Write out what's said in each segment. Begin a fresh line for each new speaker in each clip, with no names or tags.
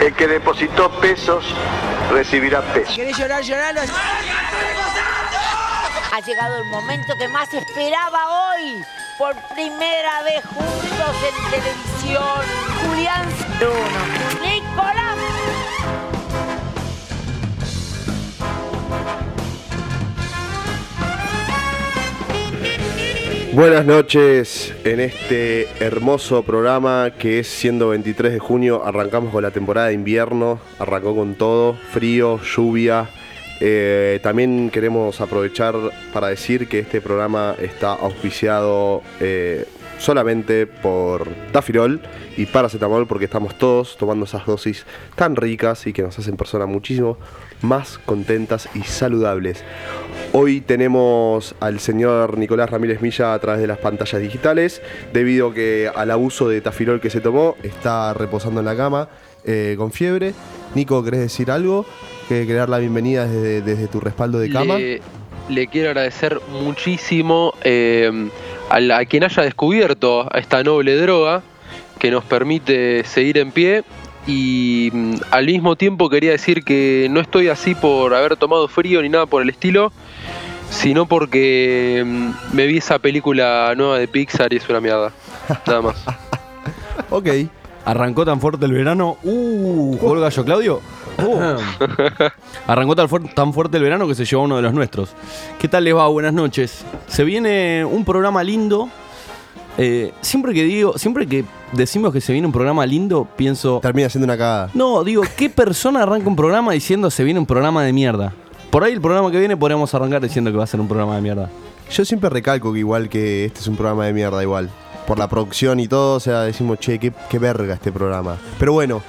El que depositó pesos recibirá pesos.
¿Querés llorar, lloralo?
Ha llegado el momento que más esperaba hoy. Por primera vez juntos en televisión. Julián Bruno.
Buenas noches en este hermoso programa que es siendo 23 de junio, arrancamos con la temporada de invierno, arrancó con todo, frío, lluvia. Eh, también queremos aprovechar para decir que este programa está auspiciado eh, solamente por Tafirol y paracetamol porque estamos todos tomando esas dosis tan ricas y que nos hacen personas muchísimo más contentas y saludables. Hoy tenemos al señor Nicolás Ramírez Milla a través de las pantallas digitales, debido que al abuso de tafirol que se tomó, está reposando en la cama eh, con fiebre. Nico, ¿querés decir algo? ¿Que querés dar la bienvenida desde, desde tu respaldo de cama?
Le, le quiero agradecer muchísimo eh, a, quien haya descubierto esta noble droga que nos permite seguir en pie y mm, al mismo tiempo quería decir que no estoy así por haber tomado frío ni nada por el estilo, sino porque mm, me vi esa película nueva de Pixar y es una mierda. Nada más.
Ok.
Arrancó tan fuerte el verano. Uh, ¿jugó el gallo Claudio? Oh. Arrancó tan, tan fuerte el verano que se llevó uno de los nuestros. ¿Qué tal les va? Buenas noches. Se viene un programa lindo. Eh, siempre que digo, siempre que decimos que se viene un programa lindo, pienso.
Termina siendo una cagada.
No, digo, ¿qué persona arranca un programa diciendo se viene un programa de mierda? Por ahí el programa que viene podríamos arrancar diciendo que va a ser un programa de mierda.
Yo siempre recalco que igual que este es un programa de mierda igual. Por la producción y todo, o sea, decimos, che, qué, qué verga este programa. Pero bueno.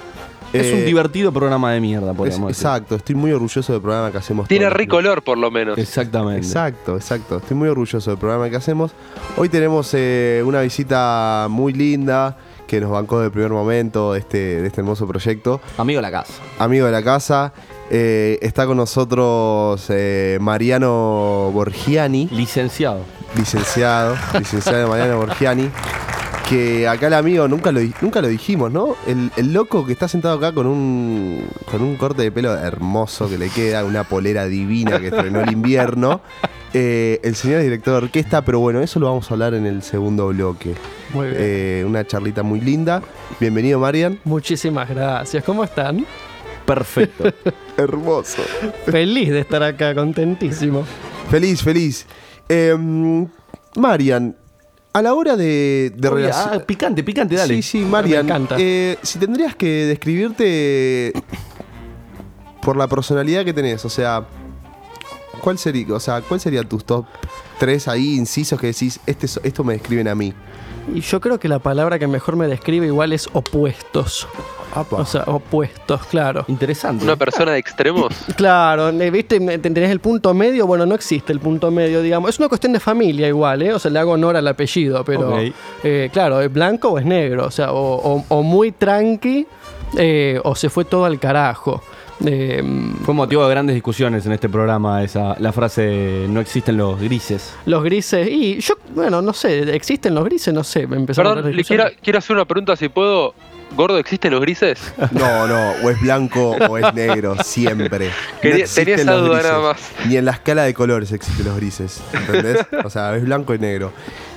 Es un
eh,
divertido programa de mierda,
es-
podríamos decir.
Exacto, estoy muy orgulloso del programa que hacemos.
Tiene rico olor por lo menos.
Exactamente.
Exacto, exacto. Estoy muy orgulloso del programa que hacemos. Hoy tenemos eh, una visita muy linda que nos bancó del primer momento de este, de este hermoso proyecto.
Amigo de la casa.
Amigo de la casa. eh, está con nosotros eh, Mariano Borgiani,
Licenciado.
licenciado, licenciado Mariano Borgiani. Que acá el amigo nunca lo, nunca lo dijimos, ¿no? El, el loco que está sentado acá con un, con un corte de pelo hermoso que le queda, una polera divina que estrenó el invierno. Eh, el señor director de orquesta, pero bueno, eso lo vamos a hablar en el segundo bloque.
Muy bien.
Eh, una charlita muy linda. Bienvenido, Marian.
Muchísimas gracias. ¿Cómo están?
Perfecto.
Hermoso.
Feliz de estar acá, contentísimo.
Feliz, feliz. Eh, Marian, a la hora de, de
Oye, ah, picante, picante, dale.
Sí, sí, Marian.
Me encanta.
eh, si tendrías que describirte por la personalidad que tenés, o sea, ¿cuál sería, o sea, cuál sería tus top tres ahí incisos que decís, este, esto me describen a mí?
Y yo creo que la palabra que mejor me describe igual es opuestos.
Apa.
O sea, opuestos, claro.
Interesante.
Una persona de extremos.
Claro, ¿viste? ¿Tenés el punto medio? Bueno, no existe el punto medio, digamos. Es una cuestión de familia igual, ¿eh? O sea, le hago honor al apellido, pero... Eh, claro, ¿es blanco o es negro? O sea, o, o- o muy tranqui eh, o se fue todo al carajo. Eh,
Fue motivo de grandes discusiones en este programa esa, la frase no existen los grises.
los grises, y yo, bueno, no sé, ¿existen los grises? No sé, me empezaron a
Perdón,
dar
le quiero,
discusiones.
quiero hacer una pregunta si puedo. Gordo, ¿existen los grises?
No, no, o es blanco o es negro, siempre.
Quería-
existen
tenía esa
los
duda
grises.
nada más.
Ni en la escala de colores existen los grises, ¿entendés? O sea, es blanco y negro.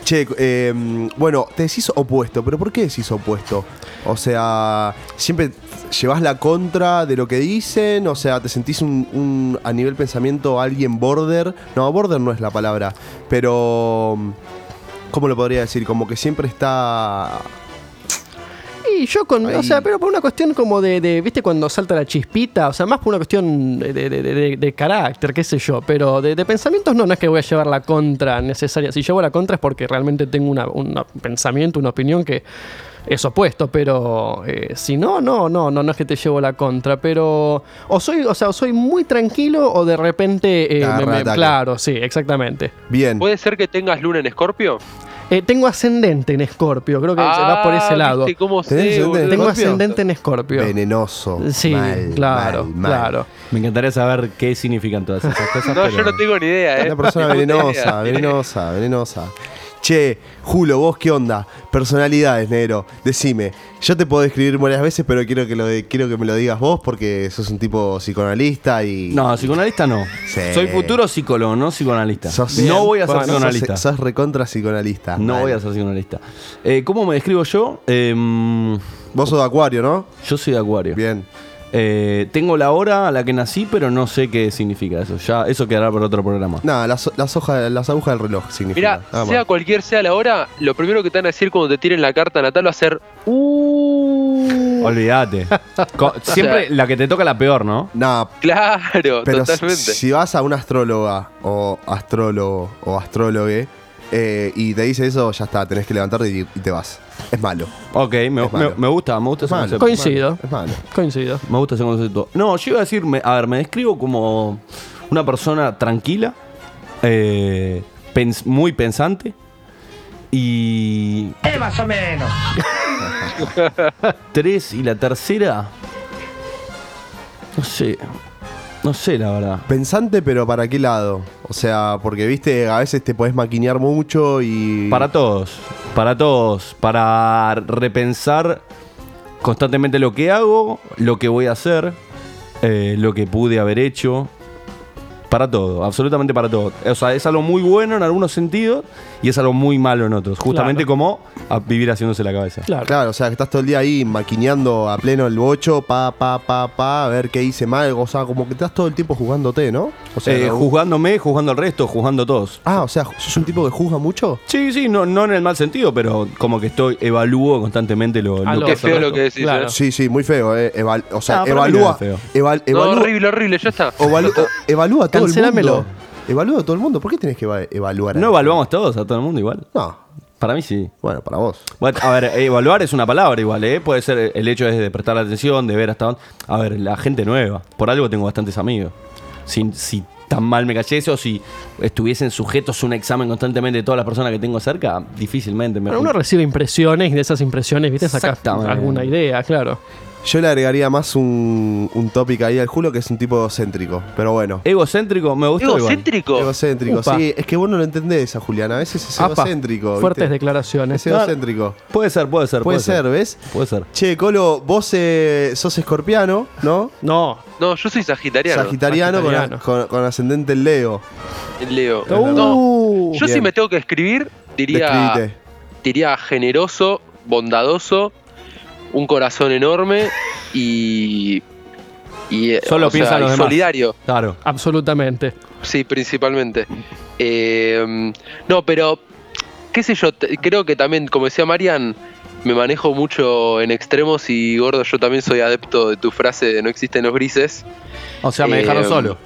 Che, eh, bueno, te decís opuesto, pero ¿por qué decís opuesto? O sea, siempre llevas la contra de lo que dicen, o sea, te sentís un, un- a nivel pensamiento alguien border. No, border no es la palabra, pero ¿cómo lo podría decir? Como que siempre está
Y yo con, o sea, pero por una cuestión como de, de, ¿viste cuando salta la chispita? O sea, más por una cuestión de, de- de- carácter, qué sé yo. Pero de, de pensamientos no, no es que voy a llevar la contra necesaria. Si llevo la contra es porque realmente tengo una- un pensamiento, una opinión que eso puesto, pero eh, si no, no, no, no, no es que te llevo la contra, pero o soy, o sea, o soy muy tranquilo o de repente eh, me- me- claro, sí, exactamente.
Bien.
¿Puede ser que tengas luna en Escorpio?
Eh, tengo ascendente en Escorpio, creo que se va por ese
Ah,
lado.
¿viste cómo
¿Tenés
sé,
ascendente en
boludo?
Tengo ascendente en Escorpio.
Venenoso.
Sí,
Mal,
claro,
mal, mal.
claro.
Me encantaría saber qué significan todas esas cosas.
No,
pero-
yo no tengo ni idea, ¿eh?
Una persona venenosa, venenosa, venenosa. Che, Julo, vos qué onda? Personalidades, negro. Decime, yo te puedo describir varias veces, pero quiero que, lo de- quiero que me lo digas vos porque sos un tipo psicoanalista y.
No, psicoanalista no.
Sí.
Soy futuro psicólogo, no psicoanalista.
Sos-
no voy a ser
Bueno,
psicoanalista.
Sos, sos recontra psicoanalista.
no voy a ser psicoanalista. Eh, ¿Cómo me describo yo? Em,
Vos sos de Acuario, ¿no?
yo soy de Acuario.
Bien.
Eh, tengo la hora a la que nací, pero no sé qué significa eso. Ya, eso quedará por otro programa.
Nada, las, las hojas, las agujas del reloj significa.
Mira,
Nada más.
sea cualquier sea la hora, lo primero que te van a decir cuando te tiren la carta natal va a ser. Uh.
Olvídate. Siempre la que te toca la peor, ¿no?
Nah,
Claro,
pero
totalmente.
si, si vas a una astróloga o astrólogo o astrólogue eh, y te dice eso, ya está, tenés que levantarte y, y te vas. Es malo.
Ok, me,
Es
me-
malo.
me gusta, me gusta ese
malo.
concepto.
Coincido.
Es malo.
Coincido.
Me gusta ese concepto. No, yo iba a decir, me- a ver, me describo como una persona tranquila, eh, pens- muy pensante y...
más o menos.
Tres y la tercera... No sé, no sé la verdad.
Pensante, pero ¿para qué lado? O sea, porque viste, a veces te podés maquinear mucho y.
Para todos, para todos, para repensar constantemente lo que hago, lo que voy a hacer, eh, lo que pude haber hecho. Para todo, absolutamente para todo. O sea, es algo muy bueno en algunos sentidos y es algo muy malo en otros. Justamente
Claro.
como a vivir haciéndose la cabeza.
Claro.
Claro, o sea, que estás todo el día ahí maquineando a pleno el bocho, pa, pa, pa, pa, a ver qué hice mal, o sea, como que estás todo el tiempo jugándote, ¿no? O sea,
Eh,
no-
juzgándome, juzgando al resto, juzgando a todos.
Ah, o sea, ¿sos un tipo que juzga mucho?
Sí, sí, no, no en el mal sentido, pero como que estoy, evalúo constantemente lo, lo que el
feo lo que decís,
Claro.
¿eh?
Sí, sí, muy feo, eh. Eval- o sea,
no
evalúa.
es feo.
eval-
No,
evalúa,
horrible, horrible, ya está.
evalúa a todo el
Cancelámelo.
mundo. Evalúa a todo el mundo. ¿Por qué tenés que eva- evaluar? a-
¿No evaluamos todos a todo el mundo igual?
No.
Para mí sí.
Bueno, para vos.
Bueno, a ver, evaluar es una palabra igual, ¿eh? Puede ser el hecho de prestar atención, de ver hasta dónde. A ver, la gente nueva. Por algo tengo bastantes amigos. Si, si tan mal me cayese o si estuviesen sujetos a un examen constantemente de todas las personas que tengo cerca, difícilmente me
Bueno, uno recibe impresiones y de esas impresiones, ¿viste? Sacas
Exactamente.
alguna idea, claro.
Yo le agregaría más un, un tópico ahí al Julo que es un tipo egocéntrico. Pero bueno.
Egocéntrico, me gusta igual.
¿Egocéntrico?
Egocéntrico,
Upa.
sí. Es que vos no lo entendés a Julián. A veces es
Apa,
egocéntrico.
Fuertes
¿viste?
declaraciones.
Es egocéntrico.
Puede ser, puede ser.
Puede ser, ¿ves?
Puede ser.
Che, Colo, vos eh, sos escorpiano, ¿no?
No.
No, yo soy sagitariano.
Sagitariano, con-
Sagitariano.
Con, con ascendente en Leo.
Leo.
Uh,
No, yo si me tengo que escribir, diría,
Describite.
diría generoso, bondadoso, un corazón enorme y. y eh,
Solo
o sea,
piensa en los
y
demás.
solidario.
Claro.
Absolutamente.
Sí, principalmente. Eh, no, pero, qué sé yo, creo que también, como decía Marian, me manejo mucho en extremos y gordo, yo también soy adepto de tu frase de no existen los grises.
O sea, me
Eh,
dejaron solo.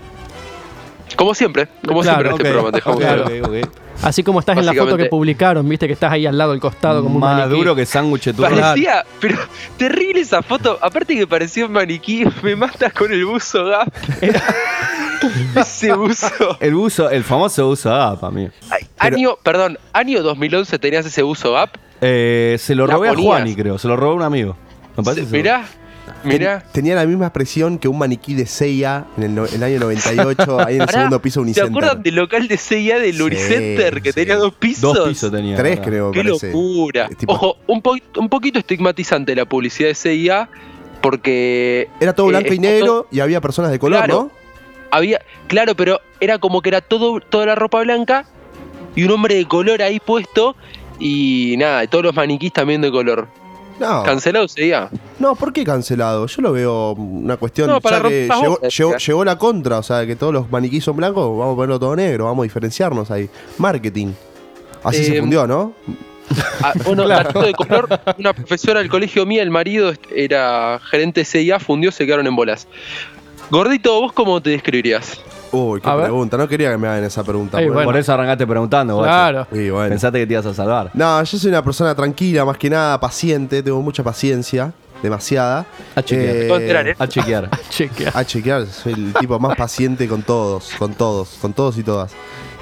Como siempre, como
Claro,
siempre en este programa, dejamos.
Así como estás en la foto que publicaron, viste que estás ahí al lado del costado como un
Más
maniquí.
duro que sándwich.
Parecía, pero terrible esa foto. Aparte que parecía un maniquí, me matas con el buzo Gap. Ese buzo.
El buzo, el famoso buzo APA, amigo.
Ay, año, perdón, año 2011 tenías ese buzo Gap.
Eh, se lo robé a. Juani, creo. Se lo robé a un amigo. Me parece
mirá.
Ten- Tenía la misma expresión que un maniquí de Seiya en el, no- el año 98, ahí en el
Pará,
segundo piso de
¿Se
Unicenter.
acuerdan del local de CIA del
Sí,
Unicenter que
sí.
tenía dos pisos?
Dos pisos tenía.
Tres,
¿verdad?
creo,
Qué
parece.
locura.
Tipo-
Ojo, un, po- un poquito estigmatizante la publicidad de CIA porque
Era todo
eh,
blanco y negro
todo-
y había personas de color,
Claro.
¿no?
había, claro, pero era como que era todo, toda la ropa blanca y un hombre de color ahí puesto y nada, todos los maniquís también de color.
No,
Cancelado sería.
no, ¿por qué cancelado? Yo lo veo una cuestión,
No, para
ya que llegó, la contra, o sea, que todos los maniquís son blancos, vamos a ponerlo todo negro, vamos a diferenciarnos ahí. Marketing. Así se
Eh,
fundió, ¿no?
Ah, bueno, datito de color, una profesora del colegio mía, el marido era gerente de CIA, fundió, se quedaron en bolas. Gordito, ¿vos cómo te describirías?
Uy, qué
A ver.
pregunta. No quería que me hagan esa pregunta.
Ey,
porque-
bueno.
Por eso arrancaste preguntando, guacho.
Claro.
Y bueno.
Pensaste que te ibas a salvar.
No, yo soy una persona tranquila, más que nada paciente, tengo mucha paciencia, demasiada.
A chequear.
Eh,
¿eh?
A chequear.
Chequea.
A chequear, soy el tipo más paciente con todos, con todos, con todos y todas.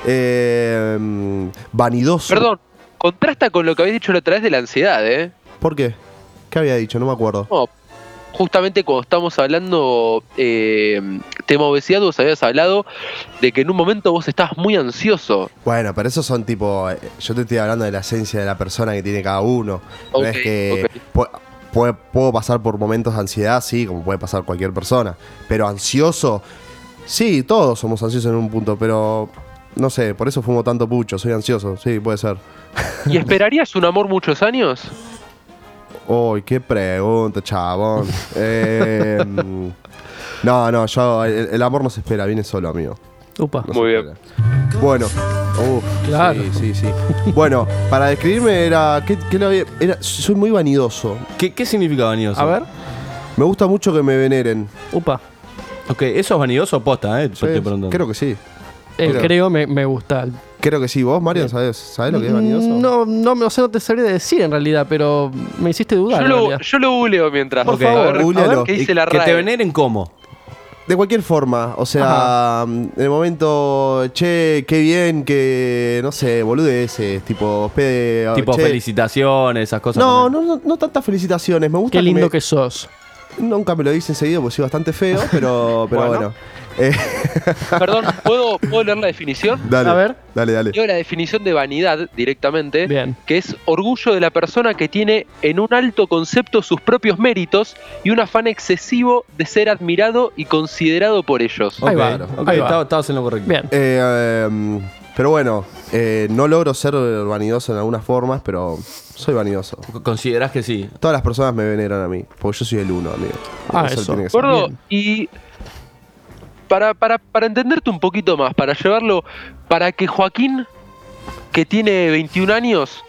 Eh, mm, vanidoso.
Perdón, contrasta con lo que habéis dicho la otra vez de la ansiedad, ¿eh?
¿Por qué? ¿Qué había dicho? No me acuerdo.
No, justamente cuando estamos hablando eh, tema obesidad, vos habías hablado de que en un momento vos estás muy ansioso.
Bueno, pero esos son tipo. eh, Yo te estoy hablando de la esencia de la persona que tiene cada uno. No
Ok,
es que. puedo pasar por momentos de ansiedad, sí, como puede pasar cualquier persona. Pero ansioso. Sí, todos somos ansiosos en un punto, pero. No sé, por eso fumo tanto pucho, soy ansioso, sí, puede ser.
¿Y esperarías un amor muchos años?
Uy, qué pregunta, chabón. Eh, mm, no, no, yo, el, el amor no se espera, viene solo, amigo.
Upa.
No
Muy bien.
espera. Bueno, uf,
Claro.
sí, sí, sí. Bueno, para describirme era, ¿qué, qué lo había- era- soy muy vanidoso.
¿Qué, qué significa vanidoso?
A ver.
Me gusta mucho que me veneren.
Upa.
Ok, ¿eso es vanidoso o posta, eh? Yo estoy preguntando.
Creo que sí.
Eh,
Creo.
creo me, me gusta.
Creo que sí. ¿Vos, Marian, sabés, sabés lo que es vanidoso?
No, no, me- o sea, no te sabría decir en realidad, pero me hiciste dudar.
Yo lo, yo lo googleo mientras.
Por favor,
A ver, qué dice la
que te veneren cómo.
De cualquier forma, o sea, en el momento, che, qué bien que, no sé, boludeces, tipo, hospe-
tipo
che.
felicitaciones, esas cosas.
No, no, no, no tantas felicitaciones. Me gusta
Qué lindo
me-
que sos.
Nunca me lo dicen seguido porque soy bastante feo, pero, pero bueno.
Bueno.
Eh,
Perdón, ¿puedo, ¿puedo leer la definición?
dale,
A ver.
dale, dale.
Leo la definición de vanidad directamente,
Bien.
que es orgullo de la persona que tiene en un alto concepto sus propios méritos y un afán excesivo de ser admirado y considerado por ellos.
Ahí
Ok,
va,
ok,
ahí va.
estaba- estabas en lo correcto.
Bien.
Eh, em, pero bueno, eh, no logro ser vanidoso en algunas formas, pero soy vanidoso.
¿Considerás que sí?
Todas las personas me veneran a mí, porque yo soy el uno, amigo.
Ah,
Eso
eso.
tiene que ser.
Gordo, y para, para, para entenderte un poquito más, para llevarlo, para que Joaquín, que tiene 21 años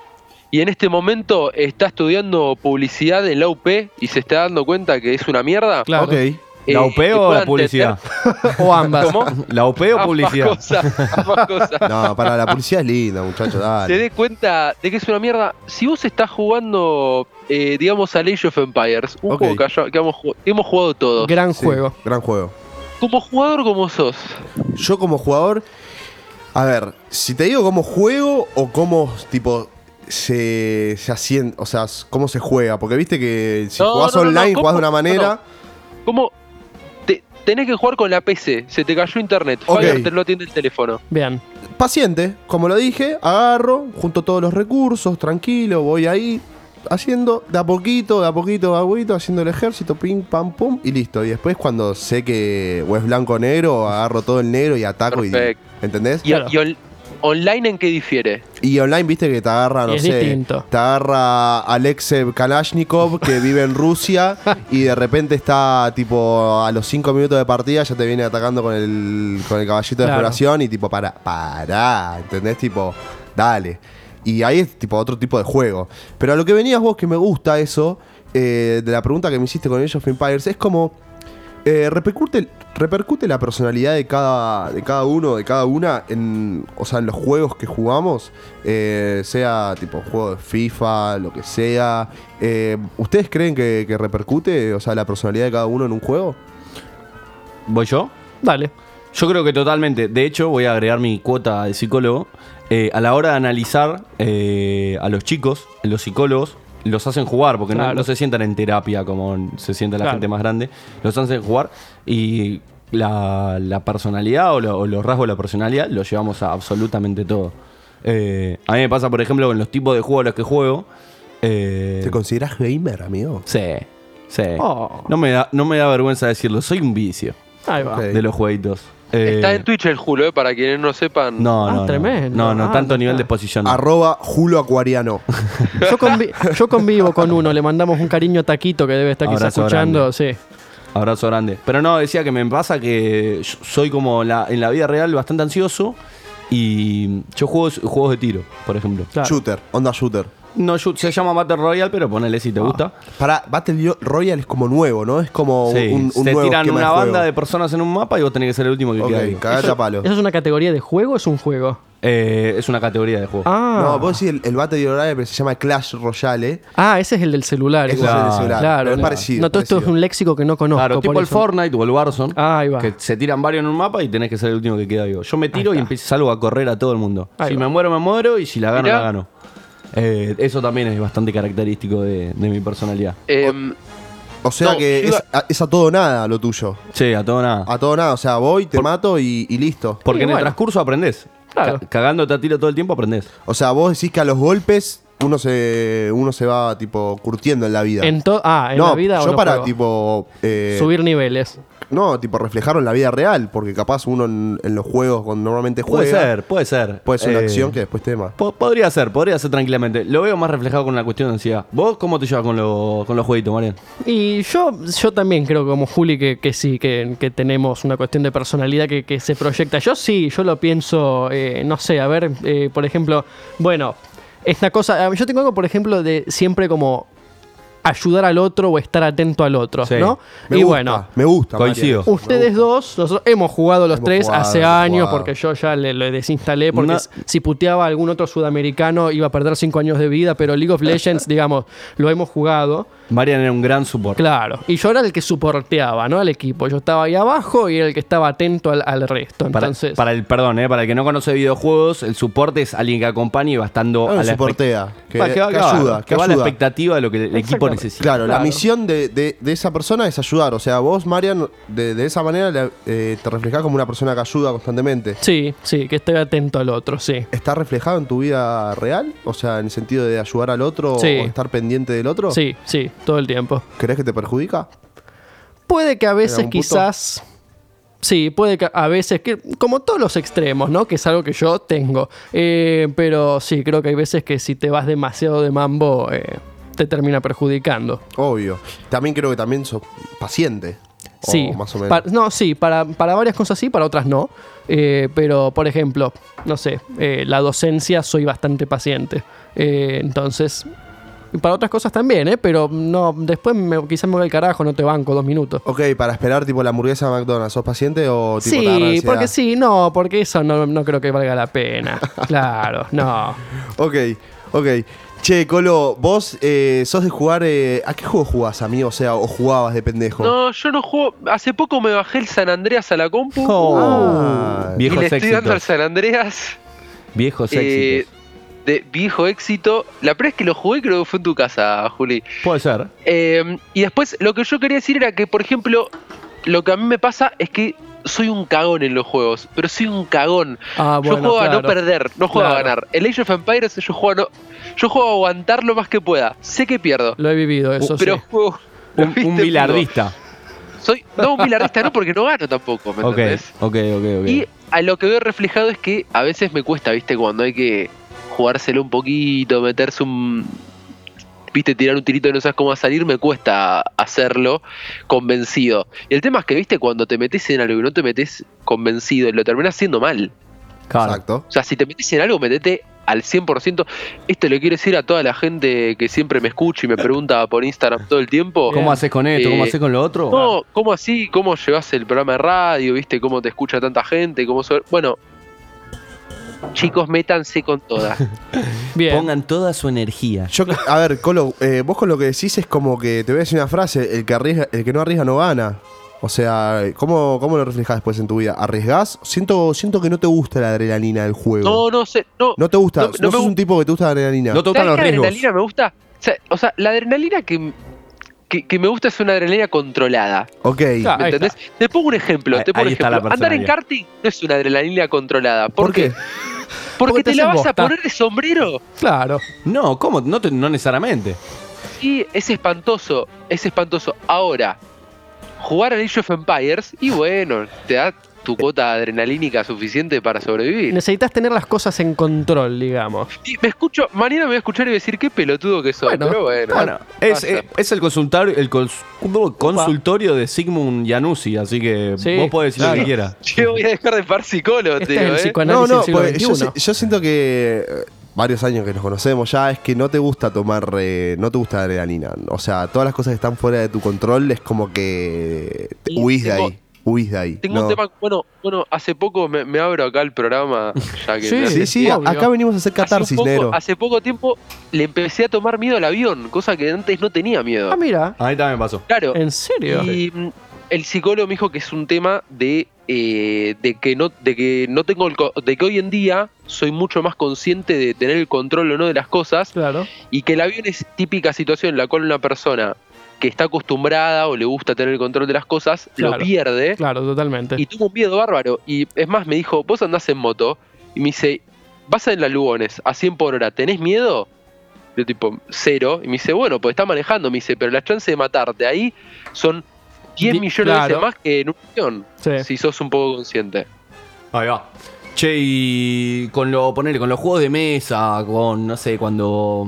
y en este momento está estudiando publicidad en la UP y se está dando cuenta que es una mierda,
Claro.
Ok.
eh,
¿La UP
que
o la publicidad?
O ambas.
¿Cómo?
¿La UP o
Ambas
publicidad?
cosas, ambas cosas.
No, para la publicidad es linda, muchachos,
se dé cuenta de que es una mierda. Si vos estás jugando, eh, digamos, a Age of Empires, un juego que, haya- que hemos, jug- que hemos jugado todos,
Gran
Sí,
juego.
Gran juego.
Como jugador como sos,
Yo como jugador, a ver, si te digo cómo juego o cómo, tipo, se, se asienta, o sea, cómo se juega, porque viste que si
No,
jugás
no, no, no,
online, jugás de una
No,
manera,
¿cómo te, tenés que jugar con la PC? Se te cayó internet,
Ok.
Fire te lo atiende el teléfono.
Bien.
paciente, como lo dije, agarro, junto todos los recursos, tranquilo, voy ahí haciendo de a poquito, de a poquito, de a poquito, haciendo el ejército, pim, pam, pum, y listo. Y después cuando sé que o es blanco o negro, agarro todo el negro y ataco
Perfecto.
y ¿entendés?
¿Y,
Claro.
y on- online en qué difiere?
Y online, viste que te agarra, no sé,
distinto.
te agarra Alexei Kalashnikov que vive en Rusia y de repente está tipo a los 5 minutos de partida ya te viene atacando con el, con el caballito de exploración y tipo, para, para, ¿entendés? Tipo, dale. Y ahí es tipo otro tipo de juego. Pero a lo que venías vos, que me gusta eso, eh, de la pregunta que me hiciste con of Empires, es como eh, repercute, repercute la personalidad de cada, de cada uno, de cada una, en, o sea, en los juegos que jugamos, eh, sea tipo juego de FIFA, lo que sea. Eh, ¿Ustedes creen que, que repercute, o sea, la personalidad de cada uno en un juego?
¿Voy yo?
Dale.
Yo creo que totalmente. De hecho, voy a agregar mi cuota de psicólogo. Eh, a la hora de analizar eh, a los chicos, los psicólogos los hacen jugar, porque no-
Claro.
no, se sientan en terapia como se sienta la
Claro.
gente más grande. Los hacen jugar y la, la personalidad o, lo- o los rasgos de la personalidad los llevamos a absolutamente todo. Eh, a mí me pasa, por ejemplo, con los tipos de juegos a los que juego. eh,
¿Te consideras gamer, amigo?
sí, sí.
Oh.
No, me da, no me da vergüenza decirlo, soy un vicio
Ahí va.
Ok.
de los jueguitos. Eh,
Está en Twitch el Julo, eh, para quienes no sepan.
No,
Ah,
no, no.
tremendo.
No, no,
Ah,
tanto
no
nivel de exposición. no.
Arroba Julo Acuariano.
Yo, convi- yo convivo con uno, le mandamos un cariño a Taquito que debe estar quizás
Abrazo
escuchando. Sí.
Abrazo grande. Pero no, decía que me pasa que yo soy como la, en la vida real bastante ansioso y yo juego juegos de tiro, por ejemplo.
Claro.
Shooter, onda shooter.
No, se llama Battle Royale, pero ponele si te gusta.
Para Battle Royale es como nuevo, ¿no? Es como
Sí,
un, un
te
nuevo
tiran una
de
banda de personas en un mapa y vos tenés que ser el último que
Ok,
queda
a palo.
¿Eso es una categoría de juego o es un juego?
Eh, es una categoría de juego.
Ah,
No, vos decís el, el Battle Royale, pero se llama Clash Royale.
ah ese es el del celular.
Ese
igual.
es el del celular,
Claro,
pero es
no.
parecido,
No, todo esto es un léxico que no conozco.
Claro, tipo el
eso.
Fortnite o el Warzone.
Ah, ahí va.
Que se tiran varios en un mapa y tenés que ser el último que queda vivo. Yo me tiro y empiezo, salgo a correr a todo el mundo.
Ahí
si
va.
me muero, me muero y si la gano,
Mirá.
la gano. Eh, eso también es bastante característico de, de mi personalidad.
Em,
O sea
No,
que es, a, es a todo nada lo tuyo.
Che, a todo nada.
A todo nada. O sea, voy, te mato y, y listo.
Porque
Sí,
en el
bueno.
transcurso aprendés.
Claro.
Ca- cagándote a tiro todo el tiempo aprendés.
O sea, vos decís que a los golpes uno se, uno se va, tipo, curtiendo en la vida.
En to- ah, en
no,
la vida o
yo
en los
para,
juegos?
tipo... eh,
Subir niveles.
No, tipo, reflejarlo en la vida real. Porque capaz uno en, en los juegos, cuando normalmente
Puede
juega...
ser, puede ser.
Puede ser una
Eh,
acción que después tema.
po- podría ser, podría ser tranquilamente. Lo veo más reflejado con la cuestión de ansiedad. ¿Vos cómo te llevas con, lo- con los jueguitos, Marian?
Y yo, yo también creo como Juli que, que sí, que, que tenemos una cuestión de personalidad que, que se proyecta. Yo sí, yo lo pienso, eh, no sé, a ver, eh, por ejemplo, bueno, esta cosa, yo tengo algo, por ejemplo, de siempre como ayudar al otro o estar atento al otro,
Sí.
¿no?
Me
y
gusta,
bueno,
me gusta.
Coincido.
Ustedes dos, nosotros hemos jugado los
Hemos
tres
jugado,
hace años
jugado.
porque yo ya le, lo desinstalé porque
No.
si puteaba a algún otro sudamericano iba a perder cinco años de vida, pero League of Legends, digamos, lo hemos jugado.
Marian era un gran support.
Claro, y yo era el que soporteaba, ¿no? Al equipo. Yo estaba ahí abajo y era el que estaba atento al, al resto. Entonces,
para el perdón, eh, para el que no conoce videojuegos, el soporte es alguien que acompaña y va estando
Ah,
a la
soportea, que-
Va,
que
va-
ayuda,
que
que
va a la expectativa de lo que el equipo necesita.
Claro, la misión de, de- de esa persona es ayudar. O sea, vos, Marian, de, de esa manera le- eh, te reflejás como una persona que ayuda constantemente.
sí, sí, que estoy atento al otro, sí.
¿Está reflejado en tu vida real? O sea, en el sentido de ayudar al otro
Sí.
o estar pendiente del otro.
Sí, sí, todo el tiempo.
¿Crees que te perjudica?
Puede que a veces quizás... Sí, puede que a veces, que, como todos los extremos, ¿no? Que es algo que yo tengo. Eh, pero sí, creo que hay veces que si te vas demasiado de mambo, eh, te termina perjudicando.
Obvio. También creo que también sos paciente. O
Sí,
más o menos.
no, sí, para, para varias cosas sí, para otras no. Eh, pero, por ejemplo, no sé, la docencia soy bastante paciente. Entonces, para otras cosas también, ¿eh? Pero no, después me- quizás me voy al carajo, no te banco dos minutos.
Ok, para esperar tipo la hamburguesa de McDonald's, ¿sos paciente o tipo
Sí, porque sí, no, porque eso no, no creo que valga la pena. claro, no.
Ok, ok. Che, Colo, vos eh, sos de jugar. eh, ¿A qué juego jugás, amigo? O sea, o jugabas de pendejo.
no, yo no juego. Hace poco me bajé el San Andreas a la compu.
Oh,
Ah.
y
viejos
le estoy dando al. San Andreas.
Viejos
eh,
éxitos.
De viejo éxito. La primera vez que lo jugué creo que fue en tu casa, Juli.
Puede ser.
Eh, y después lo que yo quería decir era que, por ejemplo, lo que a mí me pasa es que soy un cagón en los juegos, pero soy un cagón.
Ah,
yo
bueno,
juego a no perder, no juego a ganar. El Age of Empires yo juego a no, yo juego a aguantar lo más que pueda. Sé que pierdo,
Lo he vivido, eso
pero
sí.
juego.
Un, un bilardista.
Soy, no, un bilardista no, porque no gano tampoco, ¿me
Ok,
entendés?
ok, ok, ok.
Y a lo que veo reflejado es que a veces me cuesta, ¿viste? Cuando hay que jugárselo un poquito, meterse un. ¿Viste? Tirar un tirito y no sabes cómo va a salir, me cuesta hacerlo convencido. Y el tema es que, ¿viste? Cuando te metes en algo y no te metes convencido, lo terminas haciendo mal.
Claro.
Exacto.
O sea, si te metes en algo, metete al 100%. Esto le quiero decir a toda la gente que siempre me escucha y me pregunta por Instagram todo el tiempo.
¿Cómo haces con esto? ¿Cómo
Eh,
haces con lo otro?
No, ¿cómo así? ¿Cómo llevas el programa de radio? ¿Viste cómo te escucha tanta gente? ¿Cómo so- Bueno, chicos, métanse con todas.
Bien.
Pongan toda su energía.
Yo, a ver, Colo, eh, vos con lo que decís es como que te voy a decir una frase: el que, arriesga, el que no arriesga no gana. O sea, ¿cómo, cómo lo reflejás después en tu vida? ¿Arriesgás? Siento, siento que no te gusta la adrenalina del juego.
No, no sé. No,
No te gusta, no,
no-
sos un tipo que te gusta la adrenalina.
No te gustan
¿Sabes
los riesgos.
adrenalina me gusta? O sea, o sea, la adrenalina que, que, que me gusta es una adrenalina controlada.
Ok.
Ah,
¿Me entendés? Te pongo un ejemplo.
Ahí-
te pongo un
ahí está la
ejemplo. Andar en karting no es una adrenalina controlada. ¿Por,
¿Por qué?
Porque,
Porque te
te la vas a poner de sombrero.
Claro.
No, ¿cómo? No, te- no necesariamente.
Y es espantoso. Es espantoso. Ahora, jugar al Age of Empires, y bueno, te da tu cuota adrenalínica suficiente para sobrevivir.
Necesitas tener las cosas en control, digamos.
Y me escucho, mañana me voy a escuchar y voy a decir qué pelotudo que soy.
Bueno,
pero bueno.
Bueno, es, eh, es el consultorio, el cons- consultorio de Sigmund Januzzi, así que
Sí,
vos podés decir lo que quieras.
Yo voy a dejar de par psicólogo,
Este es el
¿eh?
psicoanálisis
No, no,
siglo
pues yo, siento que. eh, varios años que nos conocemos ya, es que no te gusta tomar, eh, no te gusta la adrenalina. O sea, todas las cosas que están fuera de tu control es como que te- huís de ahí. Huís de ahí.
Tengo
No.
un tema, bueno, bueno, hace poco me, me abro acá el programa, ya que
Sí,
me
Sí, sí,
obvio.
acá venimos a hacer
Hace
catarsis,
poco-
negro.
Hace poco tiempo le empecé a tomar miedo al avión, cosa que antes no tenía miedo.
Ah, mira.
A mí también pasó.
Claro.
¿En serio?
Y mm, el psicólogo me dijo que es un tema de, eh, de que no, de que no tengo el co- de que hoy en día soy mucho más consciente de tener el control o no de las cosas
Claro.
y que el avión es típica situación en la cual una persona que está acostumbrada o le gusta tener el control de las cosas
Claro.
lo pierde
Claro, totalmente.
y tuvo un miedo bárbaro. Y es más, me dijo, vos andás en moto y me dice, vas en las Lugones a 100 por hora, ¿tenés miedo? Yo tipo, cero. Y me dice, bueno, pues está manejando. Me dice, pero la chance de matarte ahí son 10
Di-
millones de
claro.
veces más que en un avión.
Sí.
Si sos un poco consciente.
Ahí va. Che, y con lo, ponele, con los juegos de mesa, con, no sé, cuando.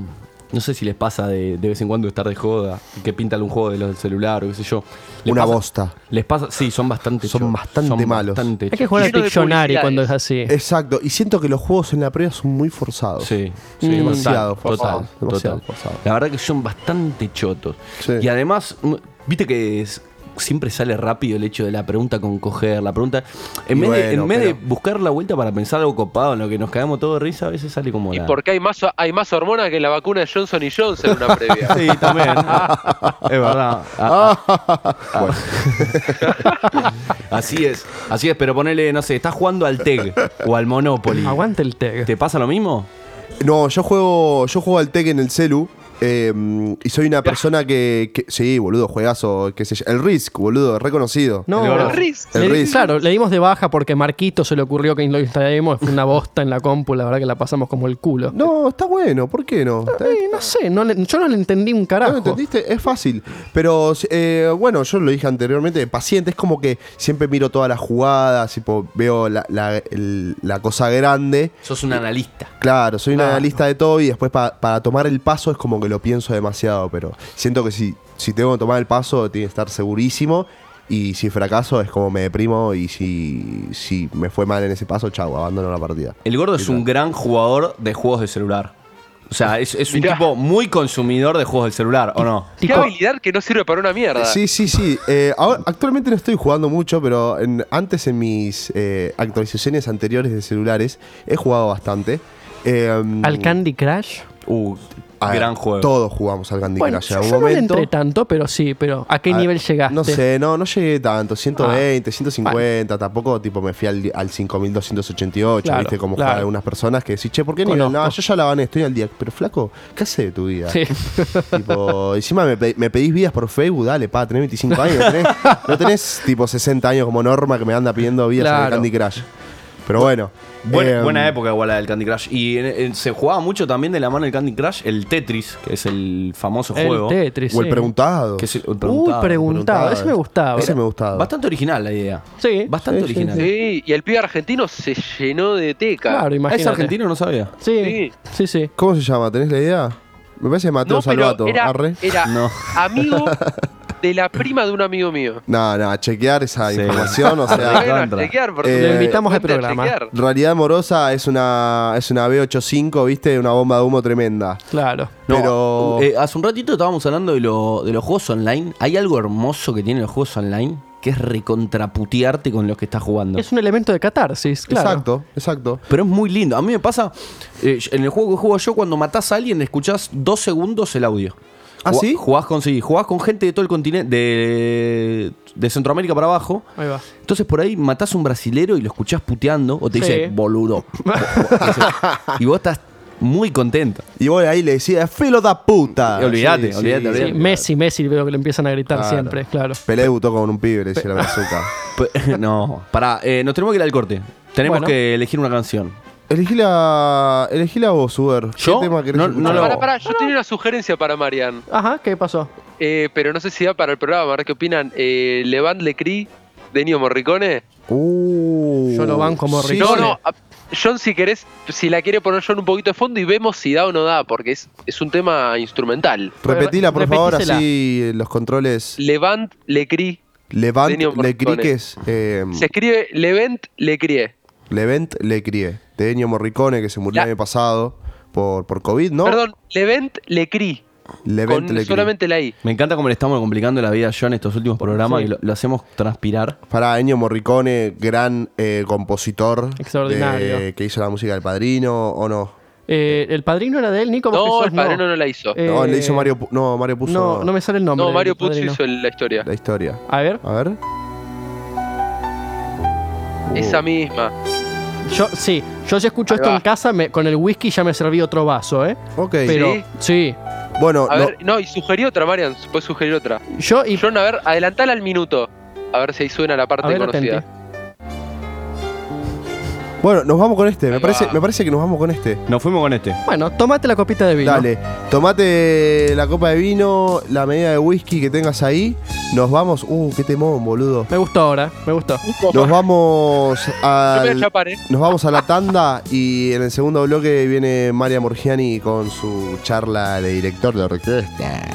No sé si les pasa de, de vez en cuando estar de joda, que pintan un juego de los del celular o qué sé yo. ¿Les
Una
pasa-
bosta.
Les pasa, sí, son bastante
Son bastante malos.
bastante
Hay que jugar a
Lleno de
Pictionary
publicidades.
cuando es así.
Exacto. Y siento que los juegos en la previa son muy forzados.
Sí, sí,
Mm.
Demasiado
total,
forzados,
total,
demasiado
total.
forzados.
La verdad que son bastante chotos.
Sí.
Y además, mm, viste que es- siempre sale rápido el hecho de la pregunta con coger, la pregunta. En vez, de, en vez de buscar la vuelta para pensar algo copado en lo que nos cagamos todos de risa, a veces sale como
Y
la-
porque hay más, hay más hormonas que la vacuna de Johnson y Johnson en una previa.
Sí, también. es verdad. Ah, ah, ah. así es, así es, pero ponele, no sé, estás jugando al TEG o al Monopoly.
Aguante el tag.
¿Te pasa lo mismo?
No, yo juego, yo juego al Tekken en el celu. Eh, y soy una persona que, que- Sí, boludo, juegazo, qué sé yo. El Risk, boludo, reconocido.
No,
El
Risk.
El
le-
Risk.
claro, le dimos de baja porque Marquito se le ocurrió que lo instalemos. Fue una bosta en la compu, la verdad que la pasamos como el culo.
No, está bueno, ¿por qué no?
Eh, no sé, no le- yo no le entendí un
¿No
carajo.
lo entendiste? Es fácil. Pero, eh, bueno, yo lo dije anteriormente, paciente, es como que siempre miro todas las jugadas, tipo, veo la, la- el- la cosa grande.
Sos un analista.
Claro, soy un
Claro.
analista de todo y después pa- para tomar el paso es como que lo pienso demasiado, pero siento que si, si tengo que tomar el paso tiene que estar segurísimo y si fracaso es como me deprimo y si, si me fue mal en ese paso, chau, abandono la partida.
El gordo es un gran jugador de juegos de celular. O sea, es, es un
Mirá.
tipo muy consumidor de juegos del celular, ¿o no?
Qué
Tipo-
habilidad que no sirve para una mierda.
Sí, sí, sí. Eh, ahora- actualmente no estoy jugando mucho, pero en- antes en mis eh, actualizaciones anteriores de celulares he jugado bastante. Eh,
Al Candy Crush.
Uh,
a ver,
juego.
Todos jugamos al Candy
Bueno,
Crush
yo, no entré tanto, pero sí, pero ¿a qué
A-
nivel llegaste?
No sé, no, no llegué tanto. 120, 150, tampoco tipo me fui al, al 5288,
Claro,
viste, como
claro.
juegan algunas personas que decís, che, ¿por qué. No, yo ya la gané, estoy al día. Pero flaco, ¿qué haces de tu vida?
Sí.
Tipo, encima me, me pedís vidas por Facebook, dale, pa, tenés 25 años, no tenés, no tenés tipo 60 años como norma que me anda pidiendo vidas en el
Claro.
Candy Crush. Pero bueno.
Buena,
eh,
buena época igual la del Candy Crush. Y en- en- se jugaba mucho también de la mano del Candy Crush el Tetris, que es el famoso
El
juego.
Tetris.
O el
sí.
preguntado.
Que es el, el
Uy,
preguntado.
preguntado. Ese me gustaba.
Ese me gustaba.
Bastante original la idea.
Sí.
Bastante
Sí, sí,
original.
Sí, y el pibe argentino se llenó de teca.
Claro,
¿Es
imagínate.
argentino? No sabía.
Sí, sí, sí.
¿Cómo se llama? ¿Tenés la idea? Me parece Mateo
No, pero
Salvato.
era,
Arre.
era
No.
amigo de la prima de un amigo mío.
No, no, chequear esa
Sí.
información, o sea.
Bueno, chequear, por
Eh.
Lo invitamos al programa.
chequear.
Realidad amorosa es una, es una B85, ¿viste? Una bomba de humo tremenda.
Claro.
No,
Pero-
eh, hace un ratito estábamos hablando de, lo- de los juegos online. Hay algo hermoso que tienen los juegos online, que es recontraputearte con los que estás jugando.
Es un elemento de catarsis, claro.
Exacto, exacto.
Pero es muy lindo. A mí me pasa, eh, en el juego que juego yo, cuando matás a alguien, escuchás dos segundos el audio.
¿Ah, sí?
Jugás con, sí, jugás con gente de todo el continente, de, de Centroamérica para abajo.
Ahí va.
Entonces por ahí matás a un brasilero y lo escuchás puteando o te
Sí.
dice, boludo. y vos estás muy contento.
Y vos ahí le decías, filo da puta.
Y olvídate, olvídate,
Sí,
olvídate.
Messi, Messi, veo que le empiezan a gritar
Claro.
siempre, claro.
Pelé debutó con un pibe, le decía la brazuca.
No, pará, eh, nos tenemos que ir al corte. Tenemos
Bueno.
que elegir una canción.
Elegí la, elegí la vos, Uber.
¿Yo?
¿Qué tema querés
No- no lo-
Pará, pará, yo tenía una sugerencia para Marian.
Ajá, ¿qué pasó?
Eh, pero no sé si da para el programa, a ver qué opinan. Eh, Levant Le Cri de Ennio Morricone.
Uh,
Yo lo banco como
sí.
No, no, John, si querés, si la quiere poner John un poquito de fondo y vemos si da o no da, porque es, es un tema instrumental.
Repetila, por favor, así los controles.
Levant Le Cri.
Levant
Ennio
le
Morricone.
criques. Eh,
Se escribe Levent Le Crie.
Levent le crie. De Ennio Morricone, que se murió
La-
el año pasado. por, por COVID, ¿no?
Perdón, Levent Lecri.
Levent
con
Lecri.
solamente la I.
Me encanta cómo le estamos complicando la vida a John en estos últimos programas
Sí.
y lo, lo hacemos transpirar.
Para Ennio Morricone, gran eh, compositor.
Extraordinario.
de- que hizo la música del padrino, ¿o no?
Eh, ¿El padrino era de él, Nico?
No,
sos,
el padrino no la hizo.
Eh,
no, le hizo Mario. No, Mario puso
No, no me sale el nombre.
No, Mario Puzo hizo el- la historia.
la historia.
A ver,
A ver.
Esa misma.
yo sí, yo si escucho
Ahí
esto
va.
en casa, me- con el whisky ya me serví otro vaso, ¿eh?
Ok.
Pero, sí.
Bueno,
A
no-
ver, no, y sugerí otra, Marian. Puedes sugerir otra.
Yo y.
John, a ver, adelantala al minuto. A ver si ahí suena la parte
A ver,
conocida.
atente.
bueno, nos vamos con este. Me
Ahí
parece,
va.
me parece que nos vamos con este.
Nos fuimos con este.
Bueno, tomate la copita de vino.
Dale, tomate la copa de vino, la medida de whisky que tengas ahí. Nos vamos. Uh, qué temón, boludo.
Me gustó ahora, me gustó.
Nos vamos
a ¿eh?
Nos vamos a la tanda y en el segundo bloque viene María Morgiani con su charla de director de orquesta.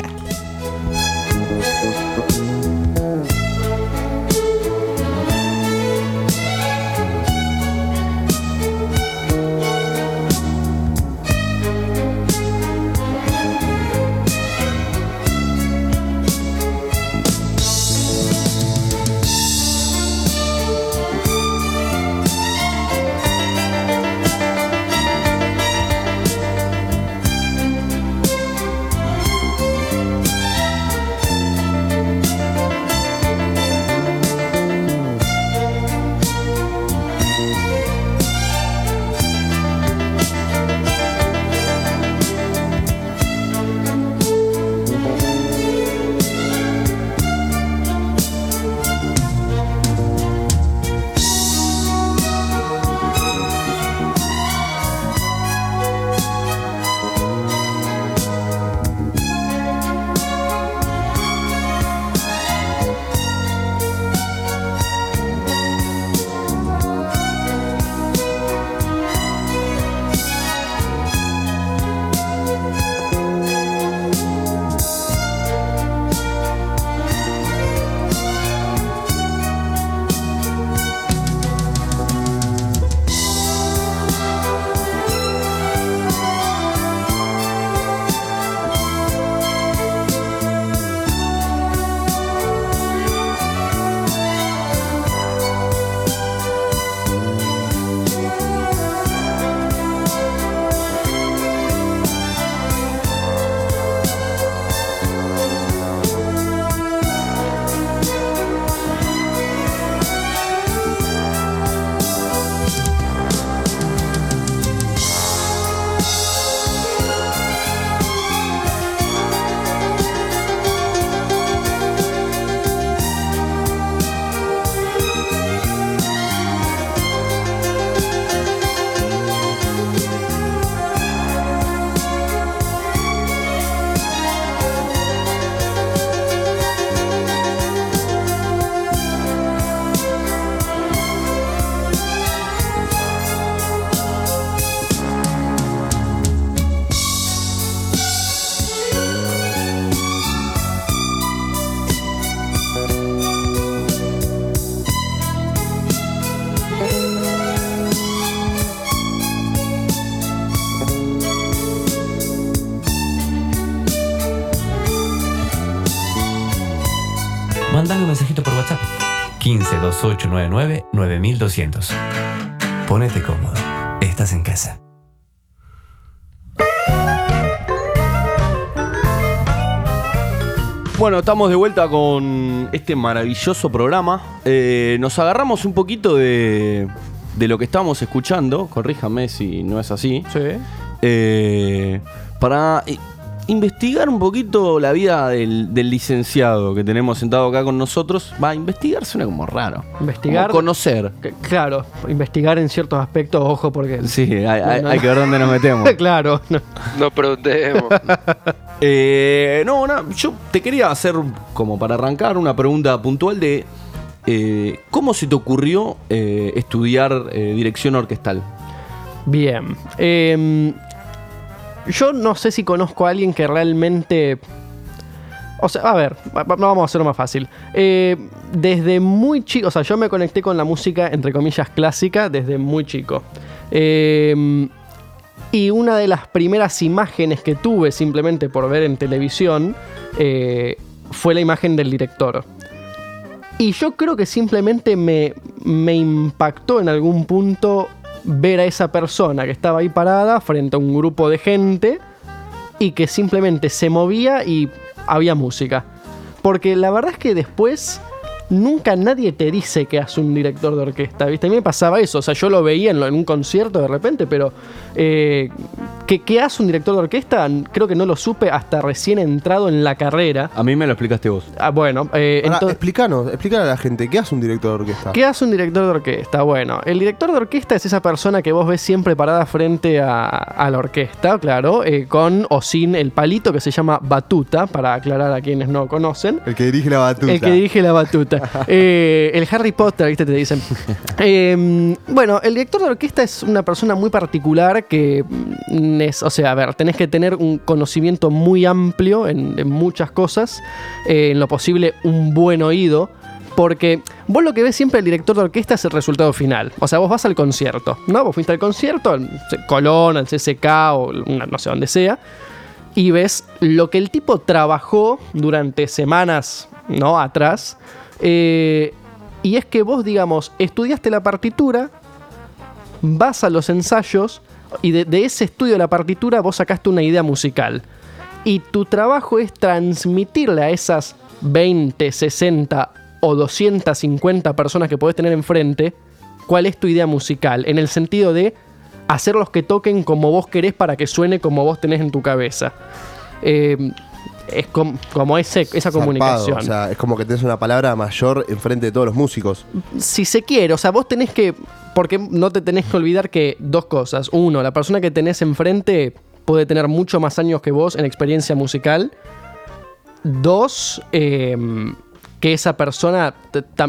15 2899 9200. Ponete cómodo. Estás en casa.
Bueno, estamos de vuelta con este maravilloso programa. Eh, nos agarramos un poquito de, de lo que estábamos escuchando, corríjame si no es así,
Sí.
eh, para eh, investigar un poquito la vida del, del licenciado que tenemos sentado acá con nosotros. Va, investigar suena como raro.
Investigar.
Como conocer.
Que- Claro, investigar en ciertos aspectos, ojo, porque.
Sí, hay, hay-
No, no,
hay
no.
que ver dónde nos metemos.
claro. no.
No preguntemos.
Eh, no, no, yo te quería hacer, como para arrancar, una pregunta puntual de eh, cómo se te ocurrió eh, estudiar eh, dirección orquestal.
Bien. Yo no sé si conozco a alguien que realmente. O sea, a ver, va- va- vamos a hacerlo más fácil. Eh, desde muy chico, o sea, yo me conecté con la música, entre comillas, clásica desde muy chico. Em, Y una de las primeras imágenes que tuve simplemente por ver en televisión eh, fue la imagen del director. Y yo creo que simplemente me, me impactó en algún punto ver a esa persona que estaba ahí parada frente a un grupo de gente y que simplemente se movía y había música. Porque la verdad es que después nunca nadie te dice que hace un director de orquesta, ¿viste? A mí me pasaba eso, o sea, yo lo veía en, un concierto de repente, pero eh, ¿qué, qué hace un director de orquesta? Creo que no lo supe hasta recién entrado en la carrera.
A mí me lo explicaste vos.
Ah, bueno, eh,
Ahora, explícanos, explícale a la gente, ¿qué hace un director de orquesta?
¿Qué hace un director de orquesta? Bueno, el director de orquesta es esa persona que vos ves siempre parada frente a, a la orquesta, claro, eh, con o sin el palito que se llama batuta, para aclarar a quienes no conocen.
El que dirige la batuta.
El que dirige la batuta. Eh, el Harry Potter, ¿viste? Te dicen. Eh, bueno, el director de orquesta es una persona muy particular que mm, es, o sea, a ver, tenés que tener un conocimiento muy amplio en, muchas cosas, eh, en lo posible un buen oído. Porque vos lo que ves siempre el director de orquesta es el resultado final. O sea, vos vas al concierto, ¿no? Vos fuiste al concierto, al Colón, al CSK o no sé dónde sea y ves lo que el tipo trabajó durante semanas ¿no? atrás. eh, y es que vos, digamos, estudiaste la partitura, vas a los ensayos y de, ese estudio de la partitura vos sacaste una idea musical. Y tu trabajo es transmitirle a esas 20, 60 o 250 personas que podés tener enfrente cuál es tu idea musical. En el sentido de hacerlos que toquen como vos querés para que suene como vos tenés en tu cabeza. Eh, es com- como ese, esa
Zarpado,
comunicación.
O sea, es como que tenés una palabra mayor enfrente de todos los músicos.
si se quiere, o sea, vos tenés que. Porque no te tenés que olvidar que dos cosas. Uno, la persona que tenés enfrente puede tener mucho más años que vos en experiencia musical. Dos, eh, que esa persona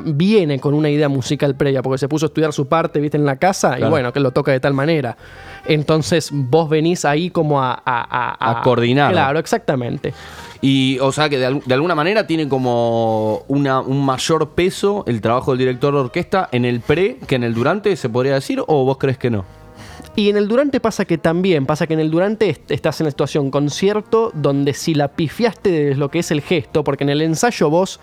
viene con una idea musical previa, porque se puso a estudiar su parte, viste, en la casa, y bueno, que lo toca de tal manera. Entonces vos venís ahí como a... A,
A coordinar.
Claro, exactamente.
Y, o sea, que de, al- de alguna manera tiene como una, un mayor peso el trabajo del director de orquesta en el pre que en el durante, ¿se podría decir? ¿O vos crees que no?
Y en el durante pasa que también, pasa que en el durante est- estás en la situación concierto donde si la pifiaste de lo que es el gesto, porque en el ensayo vos,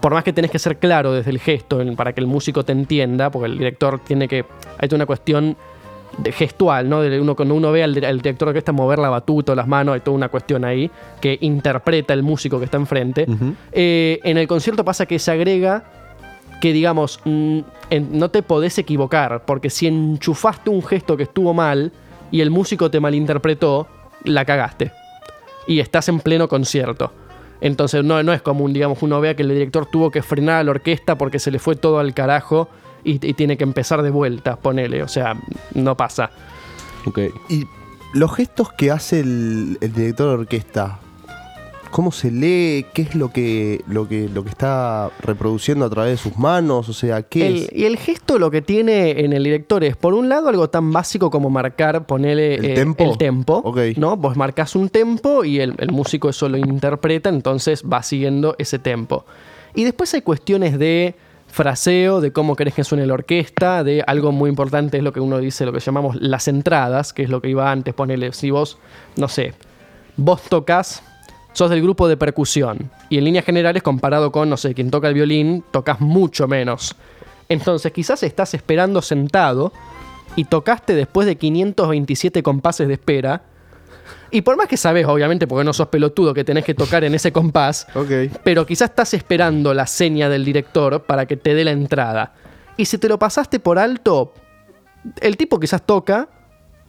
por más que tenés que ser claro desde el gesto para que el músico te entienda, porque el director tiene que, hay toda una cuestión de gestual, ¿no? De uno, cuando uno ve al, di- al director de orquesta mover la batuta o las manos, hay toda una cuestión ahí que interpreta el músico que está enfrente. Eh, en el concierto pasa que se agrega que digamos, mm, en- no te podés equivocar, porque si enchufaste un gesto que estuvo mal y el músico te malinterpretó, la cagaste. Y estás en pleno concierto. Entonces no, no es común, digamos, uno vea que el director tuvo que frenar a la orquesta porque se le fue todo al carajo y, y tiene que empezar de vuelta, ponele. O sea, no pasa.
Ok.
Y los gestos que hace el, el director de orquesta, ¿cómo se lee? ¿Qué es lo que, lo que, lo que está reproduciendo a través de sus manos? O sea, ¿qué
El-
es?
y el gesto lo que tiene en el director es, por un lado, algo tan básico como marcar, ponerle
¿El tempo?
el tempo. ¿no? Vos marcas un tempo y el, el músico eso lo interpreta, entonces va siguiendo ese tempo. Y después hay cuestiones de fraseo, de cómo querés que suene la orquesta, de algo muy importante es lo que uno dice, lo que llamamos las entradas, que es lo que iba antes, ponerle, si vos, no sé, vos tocas, sos del grupo de percusión, y en líneas generales comparado con, no sé, quien toca el violín, tocas mucho menos. Entonces quizás estás esperando sentado y tocaste después de 527 compases de espera. Y por más que sabes, obviamente, porque no sos pelotudo, que tenés que tocar en ese compás,
Ok.
pero quizás estás esperando la seña del director para que te dé la entrada. Y si te lo pasaste por alto, el tipo quizás toca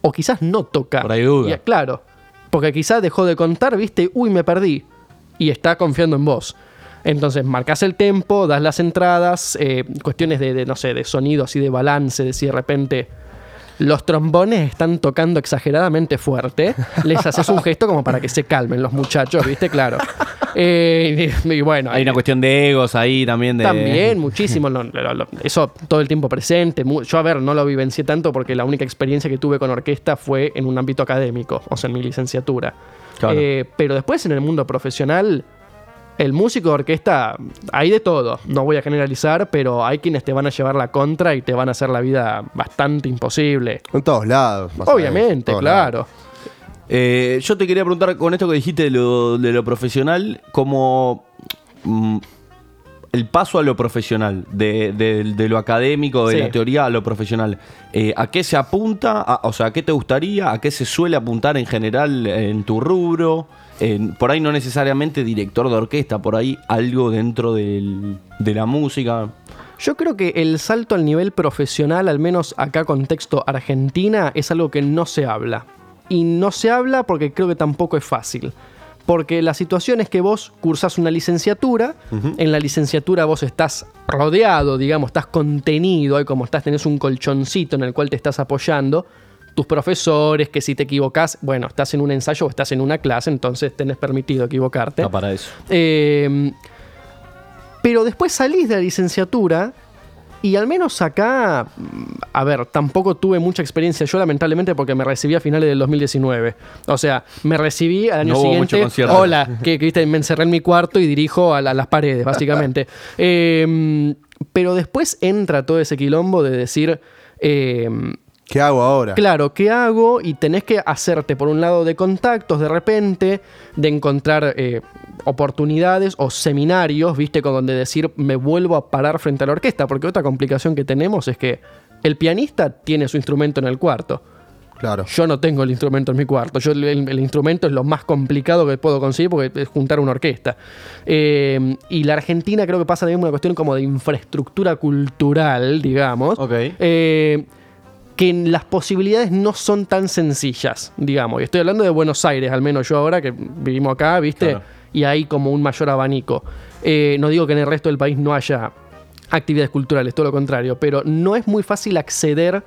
o quizás no toca.
Por ahí duda.
Y, claro, porque quizás dejó de contar, viste, uy, me perdí. Y está confiando en vos. Entonces, marcas el tempo, das las entradas, eh, cuestiones de, de, no sé, de sonidos y de balance, de si de repente los trombones están tocando exageradamente fuerte, les haces un gesto como para que se calmen los muchachos, ¿viste? Claro. Eh, y, y bueno,
Hay una cuestión de egos ahí también. De...
también, muchísimo. lo- lo- lo- eso todo el tiempo presente. Yo, a ver, no lo vivencié tanto porque la única experiencia que tuve con orquesta fue en un ámbito académico, o sea, en mi licenciatura.
Claro.
Eh, pero después en el mundo profesional, El músico de orquesta, hay de todo, no voy a generalizar, pero hay quienes te van a llevar la contra y te van a hacer la vida bastante imposible.
En todos lados. más o menos,
Obviamente,
todos
claro.
lados.
Eh, yo te quería preguntar con esto que dijiste de lo, de lo profesional, como mm, el paso a lo profesional, de, de- de lo académico, de
Sí.
la teoría a lo profesional. Eh, ¿A qué se apunta? A- o sea, ¿a qué te gustaría? ¿A qué se suele apuntar en general en tu rubro? En- por ahí no necesariamente director de orquesta, por ahí algo dentro del- de la música.
Yo creo que el salto al nivel profesional, al menos acá contexto Argentina, es algo que no se habla. Y no se habla porque creo que tampoco es fácil. Porque la situación es que vos cursás una licenciatura, en la licenciatura vos estás rodeado, digamos, estás contenido, ahí como estás, tenés un colchoncito en el cual te estás apoyando. Tus profesores, que si te equivocás, bueno, estás en un ensayo o estás en una clase, entonces tenés permitido equivocarte.
Está para eso.
Eh, pero después salís de la licenciatura y al menos acá, mm, a ver, tampoco tuve mucha experiencia yo lamentablemente porque me recibí a finales del 2019. O sea, me recibí al año
No hubo mucho
siguiente.
concierto.
Hola, que, que, me encerré en mi cuarto y dirijo a, la- a las paredes, básicamente. Eh, pero después entra todo ese quilombo de decir... eh,
¿Qué hago ahora?
Claro, ¿qué hago? Y tenés que hacerte, por un lado, de contactos de repente, de encontrar eh, oportunidades o seminarios, ¿viste? Con donde decir, me vuelvo a parar frente a la orquesta. Porque otra complicación que tenemos es que el pianista tiene su instrumento en el cuarto.
Claro.
Yo no tengo el instrumento en mi cuarto. Yo, el, el instrumento es lo más complicado que puedo conseguir porque es juntar una orquesta. Eh, y la Argentina creo que pasa también una cuestión como de infraestructura cultural, digamos.
Ok.
Eh, que las posibilidades no son tan sencillas, digamos. Y estoy hablando de Buenos Aires, al menos yo ahora que vivimos acá, ¿viste?
Claro.
Y hay como un mayor abanico. Eh, no digo que en el resto del país no haya actividades culturales, todo lo contrario, pero no es muy fácil acceder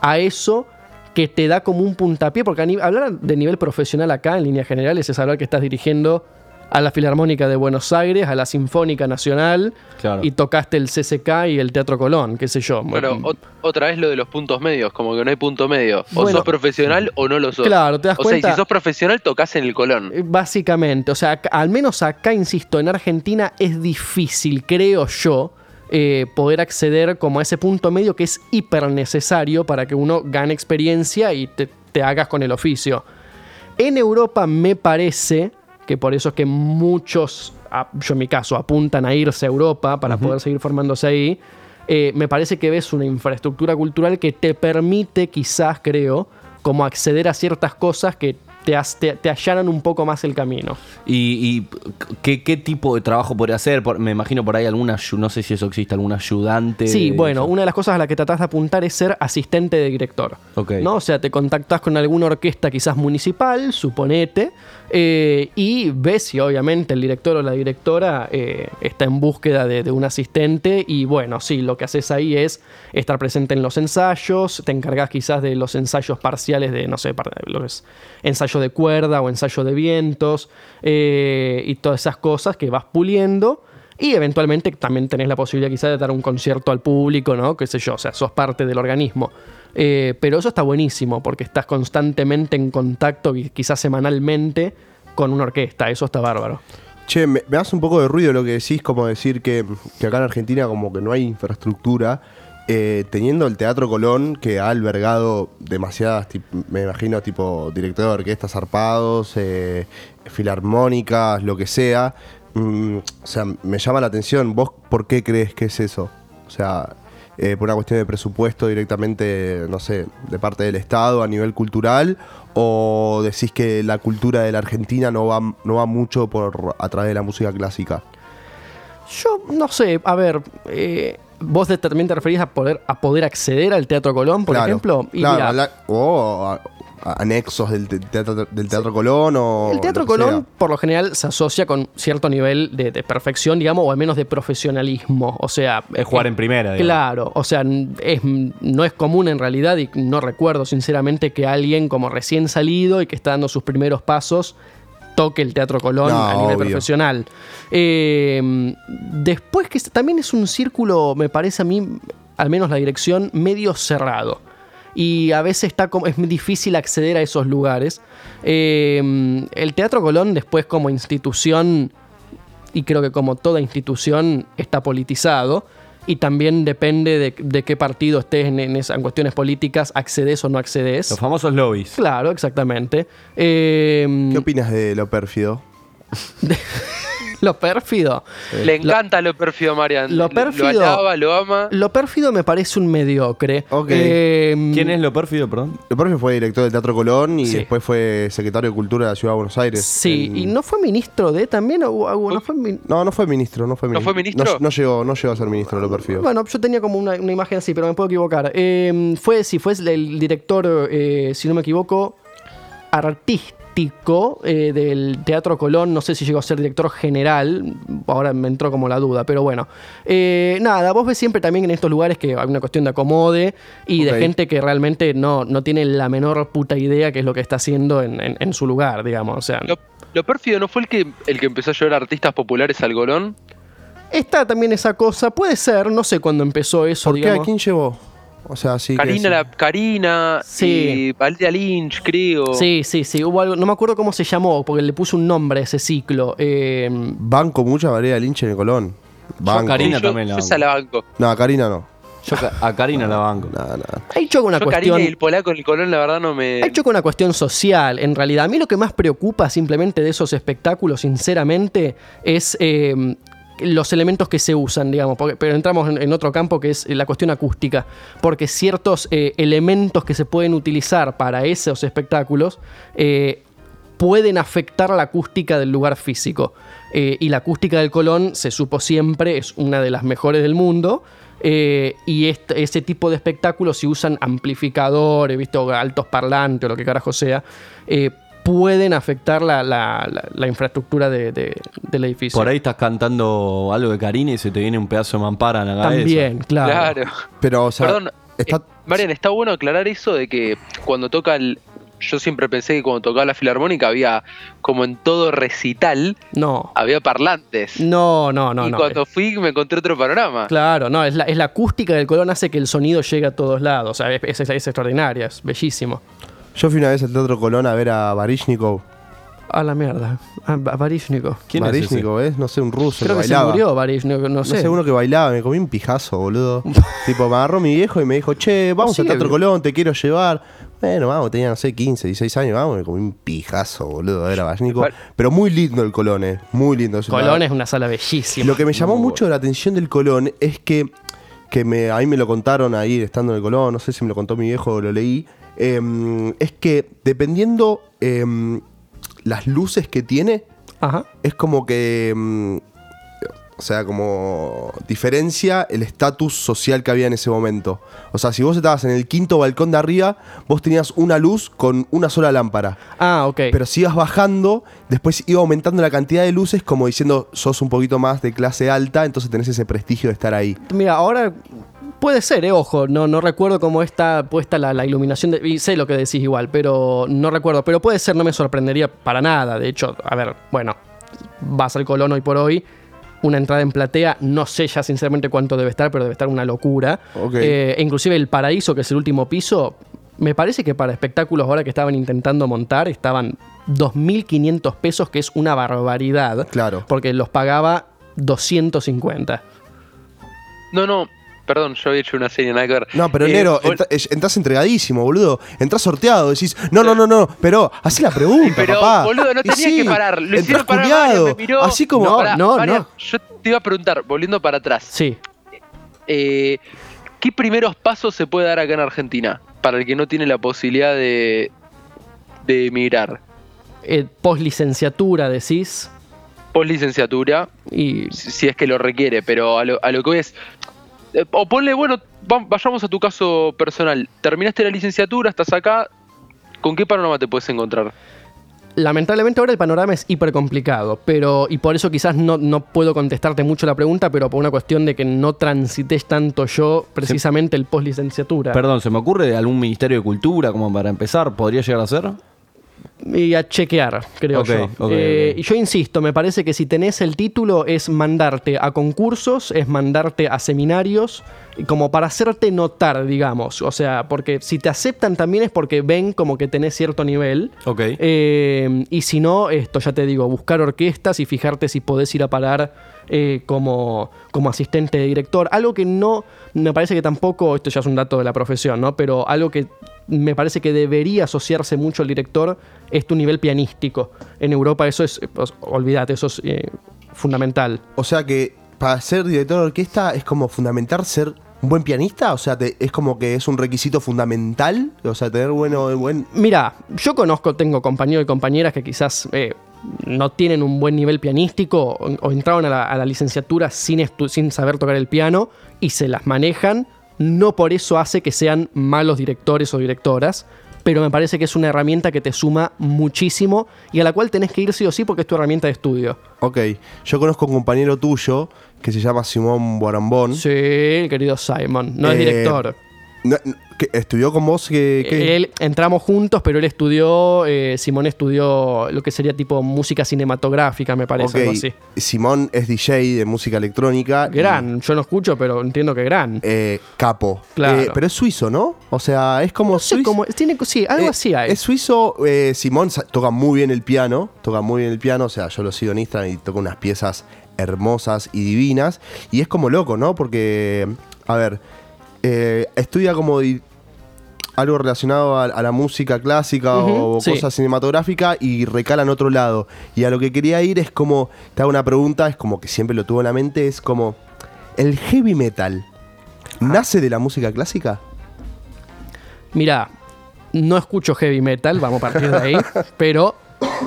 a eso que te da como un puntapié, porque hablar de nivel profesional acá, en líneas generales, es hablar que estás dirigiendo a la Filarmónica de Buenos Aires, a la Sinfónica Nacional,
Claro.
y tocaste el CCK y el Teatro Colón, qué sé yo.
Bueno, ot- otra vez lo de los puntos medios, como que no hay punto medio. O
Bueno.
sos profesional o no lo sos.
Claro, te das
o sea, y
cuenta-
si sos profesional, tocas en el Colón.
Eh, Básicamente, o sea, al menos acá, insisto, en Argentina es difícil, creo yo, eh, poder acceder como a ese punto medio que es hiper necesario para que uno gane experiencia y te, te hagas con el oficio. En Europa me parece que por eso es que muchos, a- yo en mi caso, apuntan a irse a Europa para poder seguir formándose ahí. eh, me parece que ves una infraestructura cultural que te permite, quizás creo, como acceder a ciertas cosas que te, te- te allanan un poco más el camino.
¿Y, y qué, qué tipo de trabajo podría hacer? Por- me imagino por ahí alguna, no sé si eso existe, algún ayudante.
Sí, bueno,
eso.
una de las cosas a las que tratás de apuntar es ser asistente de director.
Ok.
¿no? O sea, te contactás con alguna orquesta quizás municipal, suponete, eh, y ves si obviamente el director o la directora eh, está en búsqueda de, un asistente y bueno, sí, lo que haces ahí es estar presente en los ensayos, te encargas quizás de los ensayos parciales de, no sé, lo ensayo de cuerda o ensayo de vientos eh, y todas esas cosas que vas puliendo. Y eventualmente también tenés la posibilidad quizás de dar un concierto al público, ¿no? Qué sé yo, o sea, sos parte del organismo. Eh, pero eso está buenísimo porque estás constantemente en contacto, quizás semanalmente, con una orquesta. Eso está bárbaro.
Che, me, me hace un poco de ruido lo que decís, como decir que, que acá en Argentina como que no hay infraestructura, eh, teniendo el Teatro Colón que ha albergado demasiadas, me imagino, tipo director de orquestas zarpados, eh, filarmónicas, lo que sea. Mm, o sea, me llama la atención. ¿Vos por qué crees que es eso? O sea, eh, por una cuestión de presupuesto directamente, no sé, de parte del Estado a nivel cultural, o decís que la cultura de la Argentina no va, no va mucho por a través de la música clásica.
Yo no sé, a ver, eh, vos también te referís a poder, a poder acceder al Teatro Colón, por
Claro,
ejemplo. Y
claro,
mira,
habla- o a- a- anexos del, te- teatro, del teatro Colón o.
El Teatro Colón,
sea.
por lo general, se asocia con cierto nivel de, de perfección, digamos, o al menos de profesionalismo. O sea.
Es jugar en primera, digamos.
Claro, o sea, es, no es común en realidad, y no recuerdo sinceramente que alguien como recién salido y que está dando sus primeros pasos toque el Teatro Colón
No,
a nivel
obvio.
profesional. Eh, después que también es un círculo, me parece a mí, al menos la dirección, medio cerrado. Y a veces está como, es difícil acceder a esos lugares. Eh, el Teatro Colón después como institución y creo que como toda institución está politizado y también depende de, de qué partido estés en, en, esas, en cuestiones políticas, accedes o no accedes.
Los famosos lobbies.
Claro, exactamente. Eh,
¿Qué opinas de lo pérfido?
lo pérfido.
Le encanta lo, pérfido a Marian.
Lo pérfido.
Lo alaba, lo ama.
Lo pérfido me parece un mediocre. Eh,
¿Quién es lo pérfido, perdón?
Lo pérfido fue director del Teatro Colón y
Sí.
después fue secretario de Cultura de la Ciudad de Buenos Aires.
Sí,
En-
y no fue ministro de también. o- o- no fue min-
No, no fue ministro, no fue
¿No
ministro.
fue ministro?
No, no llegó, no llegó a ser ministro lo pérfido.
Bueno, yo tenía como una, una imagen así, pero me puedo equivocar. Eh, fue, sí, fue el director, eh, si no me equivoco, artístico eh, del Teatro Colón. No sé si llegó a ser director general. Ahora me entró como la duda, pero bueno. Eh, nada, vos ves siempre también en estos lugares que hay una cuestión de acomode y de gente que realmente no, no tiene la menor puta idea qué es lo que está haciendo en, en- en su lugar, digamos. O sea,
Lo, lo pérfido no fue el que, el que empezó a llevar artistas populares al Golón.
está también esa cosa. Puede ser, no sé cuándo empezó eso,
¿Por qué? ¿A quién llevó? O sea, sí. que
Karina,
sí.
la, Karina
Sí.
y Valeria Lynch, creo.
Sí, sí, sí. Hubo algo, no me acuerdo cómo se llamó, porque le puse un nombre a ese ciclo. Eh,
Banco mucha Valeria Lynch en el Colón. Banco.
Karina
Sí, yo,
también la
yo
banco.
esa la banco.
No, a Karina no.
Yo a Karina la banco.
Nada, nada.
hay choca una
yo
cuestión.
Karina y el polaco en el Colón, la verdad, no me...
Hay choca una cuestión social, en realidad. A mí lo que más preocupa simplemente de esos espectáculos, sinceramente, es eh, los elementos que se usan, digamos. porque- pero entramos en, otro campo que es la cuestión acústica. Porque ciertos eh, elementos que se pueden utilizar para esos espectáculos eh, pueden afectar la acústica del lugar físico. Eh, y la acústica del Colón, se supo siempre, es una de las mejores del mundo. Y este- ese tipo de espectáculos, si usan amplificadores, ¿viste? o altos parlantes o lo que carajo sea, pueden afectar la, la- la- la infraestructura de- de- del edificio.
Por ahí estás cantando algo de Karina y se te viene un pedazo de mampara en la cabeza.
También, claro.
Claro.
Pero, o sea,
Perdón,
está-
eh, Marian, está bueno aclarar eso de que cuando toca el... Yo siempre pensé que cuando tocaba la filarmónica había, como en todo recital,
No,
había parlantes.
no, no, no.
y
no.
cuando fui me encontré otro panorama.
Claro, no, es la, es la acústica del Colón hace que el sonido llegue a todos lados. O sea, es, es- es extraordinaria, es bellísimo.
Yo fui una vez al Teatro Colón a ver a Barishnikov.
A la mierda. A, a Baryshnikov.
¿Quién es ese?
Barishnikov, es, no sé, un ruso
Creo
que
que se
bailaba.
murió Baryshnikov, no
No
sé.
sé, uno que bailaba, me comí un pijazo, boludo. tipo, me agarró mi viejo y me dijo, che, vamos al Teatro Colón, te quiero llevar. Bueno, vamos, tenía, no sé, 15, 16 años, vamos, me comí un pijazo, boludo, era Barishnikov.
Vale.
Pero muy lindo el Colón, eh, muy lindo. es una-
Colón es una sala bellísima.
Lo que me llamó mucho la atención del Colón es que, que me, a mí me lo contaron ahí estando en el Colón, no sé si me lo contó mi viejo o lo leí, em, es que dependiendo em, las luces que tiene,
Ajá.
es como que, em, o sea, como diferencia el estatus social que había en ese momento. O sea, si vos estabas en el quinto balcón de arriba, vos tenías una luz con una sola lámpara.
Ah, ok.
Pero si ibas bajando, después iba aumentando la cantidad de luces, como diciendo, sos un poquito más de clase alta, entonces tenés ese prestigio de estar ahí.
Mira, ahora puede ser, eh, ojo, no, no recuerdo cómo está puesta la, la iluminación, de- y sé lo que decís igual, pero no recuerdo, pero puede ser, no me sorprendería para nada, de hecho, a ver, bueno, vas al Colón hoy por hoy, una entrada en platea, no sé ya sinceramente cuánto debe estar, pero debe estar una locura. Eh, inclusive el Paraíso, que es el último piso, me parece que para espectáculos ahora que estaban intentando montar, estaban 2.500 pesos, que es una barbaridad.
Claro.
Porque los pagaba 250.
No, no, perdón, yo había hecho una serie, nada que ver.
No, pero
Eh,
Nero, entras entregadísimo, boludo. Entras sorteado, decís, no, no, no, no, pero hacé la pregunta,
Pero,
papá.
boludo, no tenía
sí,
que parar. Lo hicieron parar me miró.
Así como.
No, no, no.
Yo te iba a preguntar, volviendo para atrás.
Sí.
eh, ¿Qué primeros pasos se puede dar acá en Argentina para el que no tiene la posibilidad de, de emigrar?
Eh, post licenciatura, decís.
Post licenciatura,
Y
si, si es que lo requiere, pero a lo, a lo que voy es. Eh, o ponle, bueno, va- vayamos a tu caso personal. Terminaste la licenciatura, estás acá. ¿Con qué panorama te puedes encontrar?
lamentablemente ahora el panorama es hiper complicado, pero y por eso quizás no, no puedo contestarte mucho la pregunta, pero por una cuestión de que no transité tanto yo precisamente el post licenciatura.
Perdón, ¿se me ocurre algún ministerio de cultura como para empezar? ¿Podría llegar a ser?
Y a chequear, creo
Ok,
yo.
ok,
Eh, yo insisto, me parece que si tenés el título es mandarte a concursos, es mandarte a seminarios, como para hacerte notar, digamos. O sea, porque si te aceptan también es porque ven como que tenés cierto nivel.
Ok.
Eh, y si no, esto ya te digo, buscar orquestas y fijarte si podés ir a parar eh, como, como asistente de director. Algo que no, me parece que tampoco, esto ya es un dato de la profesión, ¿no? Pero algo que me parece que debería asociarse mucho al director es tu nivel pianístico. En Europa eso es, olvídate, eso es eh, fundamental.
O sea que para ser director de orquesta es como fundamental ser un buen pianista. O sea, te- es como que es un requisito fundamental. O sea, tener bueno, buen.
Mira, yo conozco, tengo compañeros y compañeras que quizás eh, no tienen un buen nivel pianístico o, o entraron a la, a la licenciatura sin, sin saber tocar el piano y se las manejan. No por eso hace que sean malos directores o directoras, pero me parece que es una herramienta que te suma muchísimo y a la cual tenés que ir sí o sí porque es tu herramienta de estudio.
Ok, yo conozco un compañero tuyo que se llama Simón Borambón.
Sí, el querido Simon, no es
Eh,
director.
No, ¿Estudió con vos? Que-
Él entramos juntos, pero él estudió, eh, Simón estudió lo que sería tipo música cinematográfica, me parece, algo así.
Simón es DJ de música electrónica. y,
Gran, yo no escucho, pero entiendo que gran.
eh, capo.
Claro.
Eh, pero es suizo, ¿no? O sea, es como
No sé
suizo.
cómo- tiene, sí, algo
Eh,
así hay.
Es suizo. Simón toca muy bien el piano. Toca muy bien el piano. O sea, yo lo sigo en Instagram y toca unas piezas hermosas y divinas. Y es como loco, ¿no? Porque, a ver, eh, estudia como algo relacionado a, a la música clásica o
sí.
cosas cinematográficas y recala en otro lado. Y a lo que quería ir es como, te hago una pregunta, es como que siempre lo tuvo en la mente, es como, ¿el heavy metal nace de la música clásica?
Mira, no escucho heavy metal, vamos a partir de ahí, pero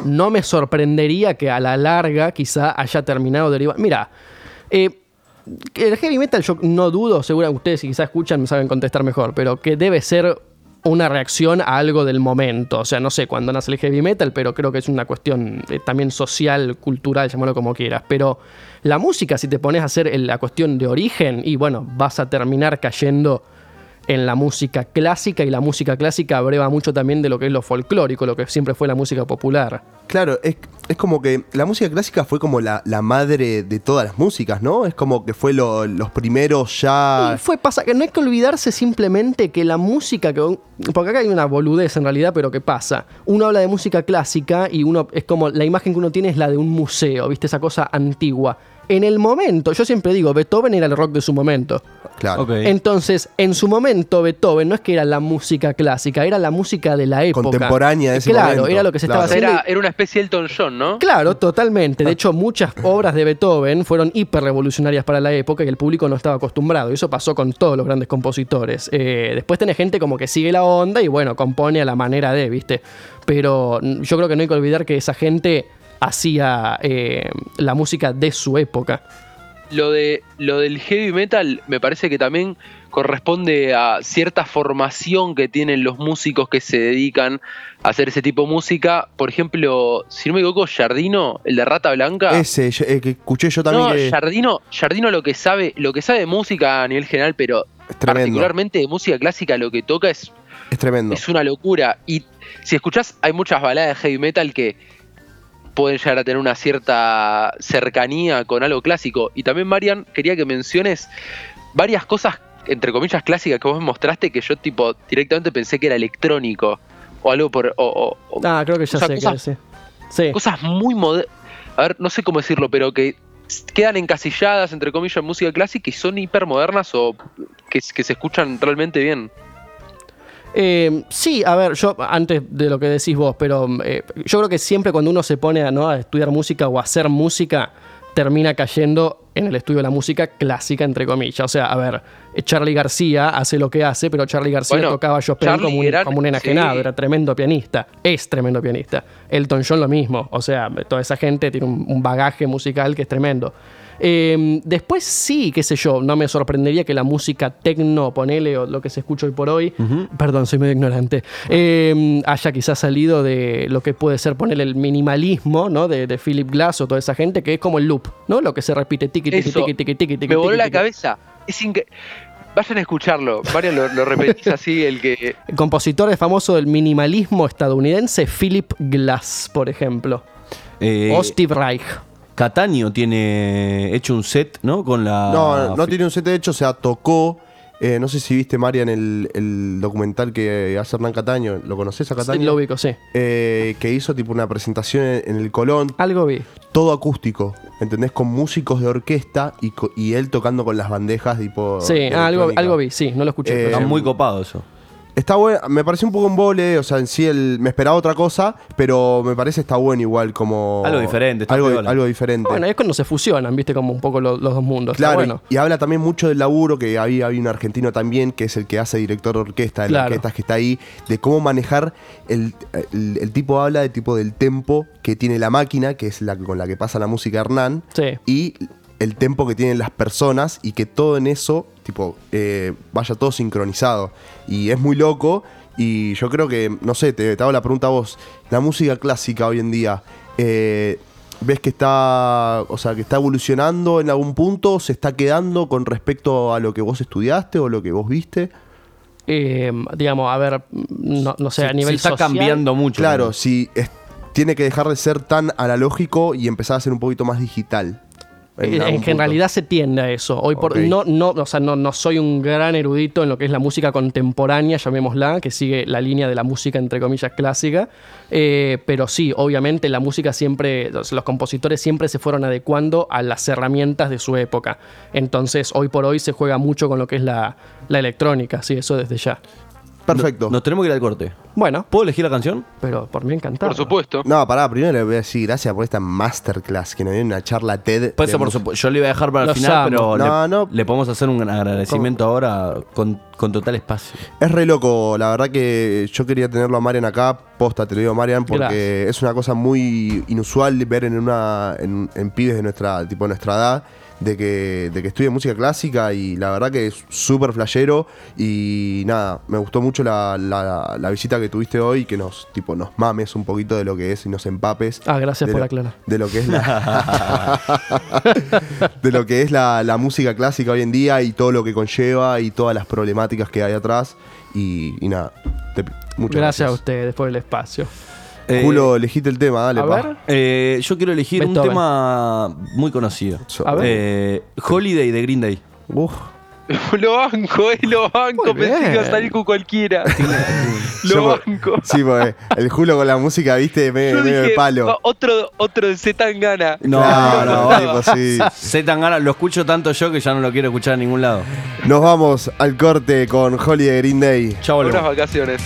no me sorprendería que a la larga quizá haya terminado derivando. Mira, eh, el heavy metal yo no dudo, seguro ustedes si quizás escuchan me saben contestar mejor, pero que debe ser una reacción a algo del momento. O sea, no sé cuándo nace el heavy metal, pero creo que es una cuestión eh, también social, cultural, llámalo como quieras. Pero la música, si te pones a hacer la cuestión de origen, y bueno, vas a terminar cayendo en la música clásica, y la música clásica abreva mucho también de lo que es lo folclórico, lo que siempre fue la música popular.
Claro, es, es como que la música clásica fue como la, la madre de todas las músicas, ¿no? Es como que fue lo- los primeros ya...
Y fue pasa que no hay que olvidarse simplemente que la música que porque acá hay una boludez en realidad, pero ¿qué pasa? Uno habla de música clásica y uno es como la imagen que uno tiene es la de un museo, ¿viste? Esa cosa antigua. En el momento, yo siempre digo, Beethoven era el rock de su momento.
Claro.
Entonces, en su momento, Beethoven no es que era la música clásica, era la música de la época.
Contemporánea de ese
Claro,
momento.
era lo que se
Claro.
estaba haciendo.
Era, era una especie de Elton John, ¿no?
Claro, totalmente. De hecho, muchas obras de Beethoven fueron hiper revolucionarias para la época y el público no estaba acostumbrado. Y eso pasó con todos los grandes compositores. Eh, después tenés gente como que sigue la onda y bueno, compone a la manera de, ¿viste? Pero mm, yo creo que no hay que olvidar que esa gente hacía eh, la música de su época.
Lo, de, lo del heavy metal me parece que también corresponde a cierta formación que tienen los músicos que se dedican a hacer ese tipo de música. Por ejemplo, si no me equivoco, Jardino, el de Rata Blanca.
Ese, yo- eh, que escuché yo también
no,
que
Jardino, Jardino lo que sabe, lo que sabe de música a nivel general, pero particularmente de música clásica, lo que toca es,
Es tremendo.
es una locura. Y si escuchás, hay muchas baladas de heavy metal que pueden llegar a tener una cierta cercanía con algo clásico. Y también, Marian, quería que menciones varias cosas, entre comillas, clásicas que vos me mostraste que yo tipo directamente pensé que era electrónico. O algo por. O, o-
Ah, creo que ya
O sea,
sé
cosas-.
Sí.
cosas muy modernas. A ver, no sé cómo decirlo, pero que quedan encasilladas, entre comillas, en música clásica y son hipermodernas o que, que se escuchan realmente bien.
Eh, sí, a ver, yo antes de lo que decís vos, pero eh, yo creo que siempre cuando uno se pone a, ¿no? a estudiar música o a hacer música, termina cayendo en el estudio de la música clásica, entre comillas. O sea, a ver, Charlie García hace lo que hace, pero Charlie García
Bueno,
tocaba
Charlie
como un,
era-
como un enajenado,
sí.
era tremendo pianista, es tremendo pianista. Elton John lo mismo, o sea, toda esa gente tiene un, un bagaje musical que es tremendo. Eh, después sí, qué sé yo, no me sorprendería que la música tecno, ponele, o lo que se escucha hoy por hoy, perdón, soy medio ignorante, eh, haya quizás salido de lo que puede ser ponerle el minimalismo, ¿no? De, de Philip Glass o toda esa gente, que es como el loop, ¿no? Lo que se repite, tiki, tiki,
Eso,
tiki, tiki, tiki, tiki,
Me voló la cabeza. Es Vayan a escucharlo. Lo, lo repetís así, el que.
El compositor es famoso del minimalismo estadounidense, Philip Glass, por ejemplo.
Eh,
o Steve Reich.
Cataño tiene hecho un set, ¿no? Con la.
No, no tiene un set de hecho, o sea, tocó. eh, no sé si viste, Marian, el, el documental que hace Hernán Cataño. ¿Lo conoces a Cataño?
Sí, lo ubico, sí.
Eh, que hizo tipo una presentación en, en el Colón.
Algo vi.
Todo acústico, ¿entendés? Con músicos de orquesta y, y él tocando con las bandejas tipo.
Sí, ah, algo, algo vi, sí, no lo escuché.
Eh,
pero
Está muy copado eso.
Está bueno, me pareció un poco un vole, o sea, en sí el, me esperaba otra cosa, pero me parece está bueno igual como...
Algo diferente, está
Algo,
piola.
algo diferente.
Bueno, es cuando se fusionan, viste, como un poco lo- los dos mundos. Está
Claro,
bueno.
y, y habla también mucho del laburo, que había, había un argentino también, que es el que hace director de orquesta, de las
Claro.
orquestas que está ahí, de cómo manejar, el, el- el tipo habla de tipo del tempo que tiene la máquina, que es la con la que pasa la música Hernán,
Sí.
y el tempo que tienen las personas, y que todo en eso, tipo, eh, vaya todo sincronizado. Y es muy loco, y yo creo que, no sé, te, te hago la pregunta a vos, la música clásica hoy en día, eh, ¿ves que está, o sea, que está evolucionando en algún punto? ¿Se está quedando con respecto a lo que vos estudiaste o lo que vos viste?
Eh, digamos, a ver, no, no sé,
Se-
a nivel
se está
social,
cambiando mucho.
Claro, si es- tiene que dejar de ser tan analógico y empezar a ser un poquito más digital.
En,
punto.
generalidad se tiende a eso. Hoy por no, no, o sea, no, no soy un gran erudito en lo que es la música contemporánea, llamémosla, que sigue la línea de la música entre comillas clásica. Eh, pero sí, obviamente la música siempre, los, los compositores siempre se fueron adecuando a las herramientas de su época. Entonces, hoy por hoy se juega mucho con lo que es la, la electrónica, sí, eso desde ya.
Perfecto.
Nos tenemos que ir al corte.
Bueno,
¿Puedo elegir la canción?
pero por mí encantado.
Por supuesto.
No, pará, primero le voy a decir gracias por esta masterclass que nos dio una charla TED.
Pues eso, por
música.
supuesto. Yo le iba a dejar para el
Los
final,
amo.
pero
No,
le,
no.
le podemos hacer un agradecimiento ahora con, con total espacio.
Es re loco, la verdad que yo quería tenerlo a Marian acá, posta, te lo digo Marian, porque
Gracias.
es una cosa muy inusual ver en una en, en pibes de nuestra tipo de nuestra edad de que, de que estudie música clásica y la verdad que es súper flashero y nada, me gustó mucho la, la- la visita que tuviste hoy que nos tipo nos mames un poquito de lo que es y nos empapes.
Ah, gracias por
lo-
aclarar.
De lo que es la de lo que es la, la música clásica hoy en día y todo lo que conlleva y todas las problemáticas que hay atrás y, y nada, te- muchas
Gracias a
gracias.
ustedes por el espacio.
Eh,
Julio, elegiste el tema, dale,
a
pa.
ver.
eh, yo quiero elegir un tema muy conocido.
A ver.
Eh, Holiday de Green Day.
Uf,
Lo banco, eh, lo banco.
Muy
Pensé que iba a salir con cualquiera.
Yo
lo
por-
banco.
sí, porque el Julio con la música, viste, medio,
Yo
medio de
dije,
palo.
"Va, otro, otro de Z gana.
No,
Claro,
no,
tipo, sí.
Ganas, lo escucho tanto yo que ya no lo quiero escuchar en ningún lado.
Nos vamos al corte con Holly de Green Day.
Chao,
Buenas vacaciones.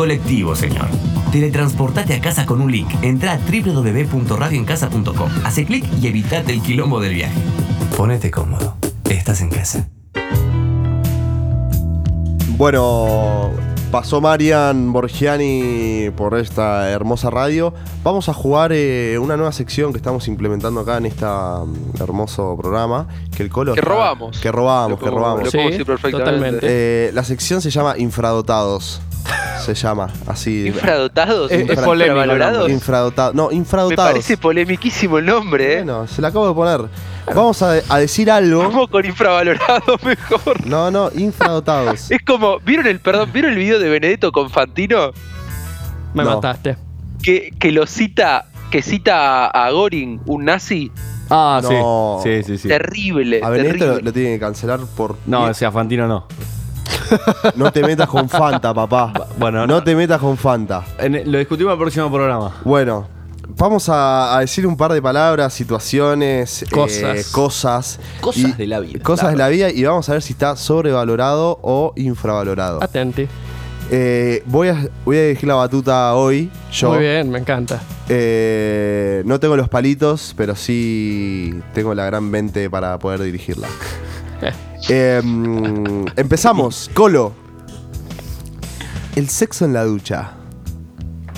Colectivo, señor. Teletransportate a casa con un link. Entra a www.radioencasa.com. Hace clic y evitate el quilombo del viaje. Ponete cómodo. Estás en casa.
Bueno, pasó Marian Borgiani por esta hermosa radio. Vamos a jugar eh, una nueva sección que estamos implementando acá en este hermoso programa. Que el Colo.
Que robamos.
Que robamos,
Lo
que robamos.
lo puedo decir perfectamente.
totalmente.
Eh, la sección se llama Infradotados. Se llama así.
¿Infradotados?
Es- es polémico,
¿Infravalorados?
Infradotados. No,
Me
infradotados.
parece polemiquísimo el nombre, ¿eh?
Bueno, se la acabo de poner. Vamos a, a decir algo.
Vamos con infravalorados mejor.
No, no, infradotados.
Es como, ¿vieron el, perdón, ¿vieron el video de Benedetto con Fantino?
Me
No.
mataste.
Que, que lo cita, que cita a, a Goring, un nazi.
Ah,
No.
sí. Sí, sí, sí.
Terrible,
A Benedetto
terrible.
lo, lo tienen que cancelar por.
No, ese a Fantino no.
No te metas con Fanta, papá.
Bueno,
No
no.
te metas con Fanta.
En- lo discutimos en el próximo programa.
Bueno, vamos a, a decir un par de palabras, situaciones,
Cosas.
eh, cosas.
Cosas
y-
de la vida.
Cosas de la vida y vamos a ver si está sobrevalorado o infravalorado.
Atenti.
Eh, voy, a, voy a dirigir la batuta hoy. Yo
Muy bien, me encanta.
Eh, no tengo los palitos, pero sí tengo la gran mente para poder dirigirla.
Eh.
Eh, mm, empezamos. Colo. El sexo en la ducha.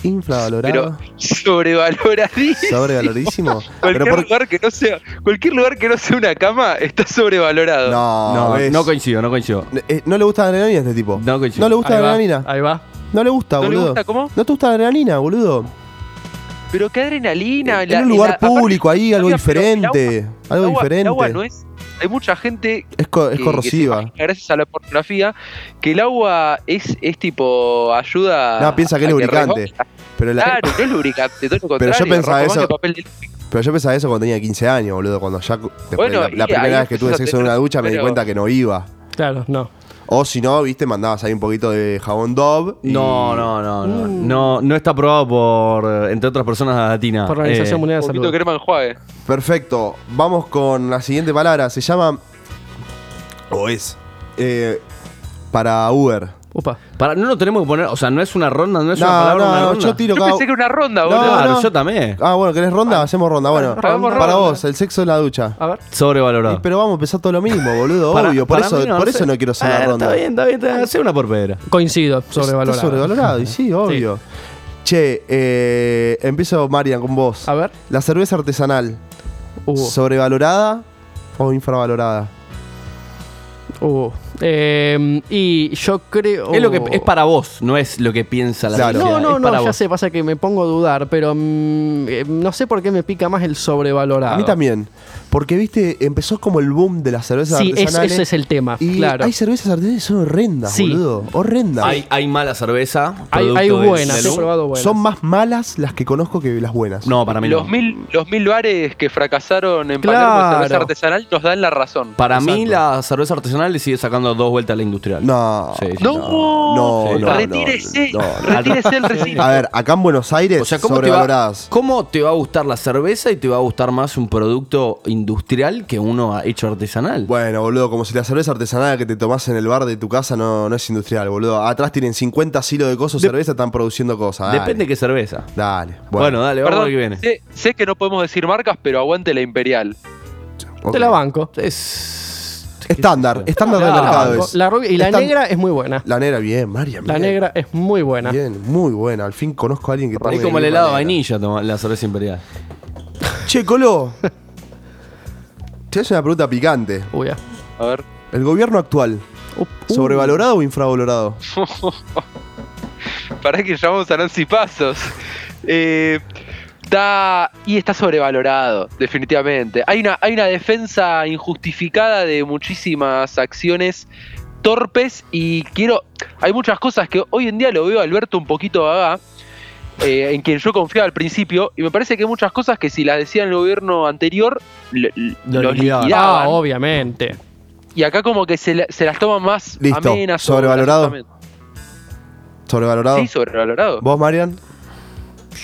Infravalorado.
Pero sobrevaloradísimo.
Sobrevaloradísimo.
Cualquier
por-
lugar que no sea, cualquier lugar que no sea una cama está sobrevalorado.
No,
No, no coincido, no coincido.
Eh, ¿No le gusta la adrenalina a este tipo?
No coincido.
¿No le gusta
Ahí
la
va,
adrenalina?
ahí va.
No le gusta,
¿No le
boludo.
gusta cómo?
¿No te gusta la adrenalina, boludo?
Pero qué adrenalina.
En un lugar público, ahí, algo diferente. Algo diferente.
El agua no es. Hay mucha gente
Es, co- es
que-
corrosiva.
que se imagina, gracias a la pornografía, que el agua es, es tipo ayuda.
No, piensa que es lubricante. Pero, la-
Claro, no es lubricante, todo lo
Pero yo
contrario,
pensaba eso-
papel de-
pero yo pensaba eso cuando tenía 15 años, boludo. Cuando ya. Después,
Bueno,
la, primera vez que tuve sexo en una ducha me di cuenta que no iba.
Claro, no.
O si no, viste, mandabas ahí un poquito de jabón Dove. y-
No, no, no, no. No, no está aprobado por, eh, entre otras personas, latinas.
Por la Organización
Eh,
Mundial
Un
de
poquito de
Salud.
crema enjuague.
Perfecto. Vamos con la siguiente palabra. Se llama. O es. eh, para Uber.
Upa.
Para, no lo tenemos que poner, o sea, no es una ronda, no es
No,
una palabra,
no,
una ronda.
yo tiro
Yo
cada-
pensé que era una ronda,
No,
boludo.
Claro, yo también.
Ah, bueno, ¿querés ronda? Hacemos ronda. Bueno, para
ronda.
vos, el sexo en la ducha.
A ver.
Sobrevalorado.
Y, pero vamos a empezar todo lo mismo, boludo.
Para-
obvio. Por eso,
no,
por eso no quiero hacer la
Eh,
ronda.
Está bien, está bien, está bien. Hacé una por pedra.
Coincido, sobrevalorado.
Está sobrevalorado, y sí, obvio. Che, eh, empiezo, Marian, con vos.
A ver.
La cerveza artesanal,
Uh,
¿sobrevalorada o infravalorada?
uh. Eh, y yo creo.
Es lo que es para vos, no es lo que piensa la
Claro.
sociedad,
No, no,
es
no,
para
ya
vos.
sé, pasa que me pongo a dudar, pero mm, eh, no sé por qué me pica más el sobrevalorado.
A mí también. Porque, viste, empezó como el boom de las cervezas
Sí, es-
artesanales.
ese es el tema,
Y
claro.
hay cervezas artesanales que son horrendas,
Sí.
boludo. Horrendas.
Hay, hay mala cerveza.
Hay, hay buenas, he probado buenas.
Son más malas las que conozco que las buenas.
No, para mí
Los
no.
mil, los mil bares que fracasaron en
Claro.
Palermo de cerveza artesanal nos dan la razón.
Para mí la cerveza artesanal le sigue sacando dos vueltas a la industrial.
No.
Sí, sí.
No,
No,
Sí.
no,
retírese,
no, no.
retírese el recinto.
A ver, acá en Buenos Aires,
O sea, ¿cómo te, va. ¿cómo te va a gustar la cerveza y te va a gustar más un producto industrial que uno ha hecho artesanal?
Bueno, boludo, como si la cerveza artesanal que te tomás en el bar de tu casa no, no es industrial, boludo. Atrás tienen 50 silos de cosas,
De-
cerveza, están produciendo cosas. Dale.
Depende qué cerveza.
Dale.
Bueno, dale, vamos a
Perdón,
ver qué viene.
sé, sé que no podemos decir marcas, pero aguante la Imperial.
Te la banco.
Es.
Estándar, estándar de
La
mercado es.
La rubia- y la
Estan-
negra es muy buena.
La negra, bien, Mariam.
La
bien.
negra es muy buena.
Bien, muy buena. Al fin conozco a alguien que
Es como el helado de vainilla, toma- la cerveza imperial.
Che, Colo. Te hace una pregunta picante.
Uy, ya.
A ver.
¿El gobierno actual,
Uh, uh.
sobrevalorado o infravalorado?
Para que llamamos a Nancy Pasos. Eh, está, y está sobrevalorado, definitivamente. Hay una, hay una defensa injustificada de muchísimas acciones torpes y quiero... Hay muchas cosas que hoy en día lo veo a Alberto un poquito vaga, eh, en quien yo confiaba al principio, y me parece que hay muchas cosas que si las decía el gobierno anterior, lo,
Lo
los
liquidaban.
Ah, obviamente.
Y acá como que se, la- se las toman más
Listo.
amenas.
¿Sobrevalorado? ¿Sobrevalorado?
Sí, sobrevalorado.
¿Vos, Marian?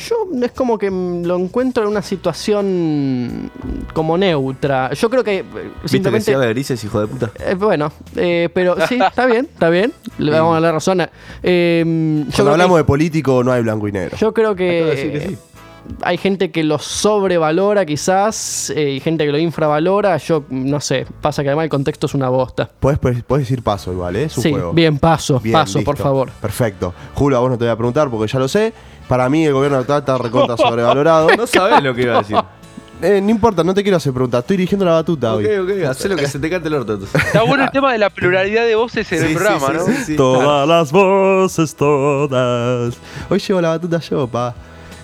Yo es como que lo encuentro en una situación como neutra. Yo creo que eh,
¿Viste que
simplemente...
de grises, hijo de puta?
Eh, bueno, eh, pero sí, está bien, está bien. Le vamos a dar la razón. Eh, yo,
Cuando
creo
hablamos
que,
de político no hay blanco y negro.
yo creo que,
Acabo de decir que sí.
hay gente que lo sobrevalora quizás eh, y gente que lo infravalora. Yo no sé, pasa que además el contexto es una bosta.
Puedes, puedes decir paso igual, ¿eh? Es un
Sí,
juego.
bien, paso,
Bien,
paso, por favor.
Perfecto. Julio, a vos no te voy a preguntar porque ya lo sé. Para mí el gobierno actual está recontra sobrevalorado.
No sabes lo que iba a decir.
Eh, no importa, no te quiero hacer preguntas. Estoy dirigiendo la batuta hoy.
ok, haz lo que se te cante el orto. entonces.
Está bueno el tema de la pluralidad de voces en
Sí,
el programa,
sí,
¿no?
sí, sí.
Todas las voces, todas. Hoy llevo la batuta yo, pa.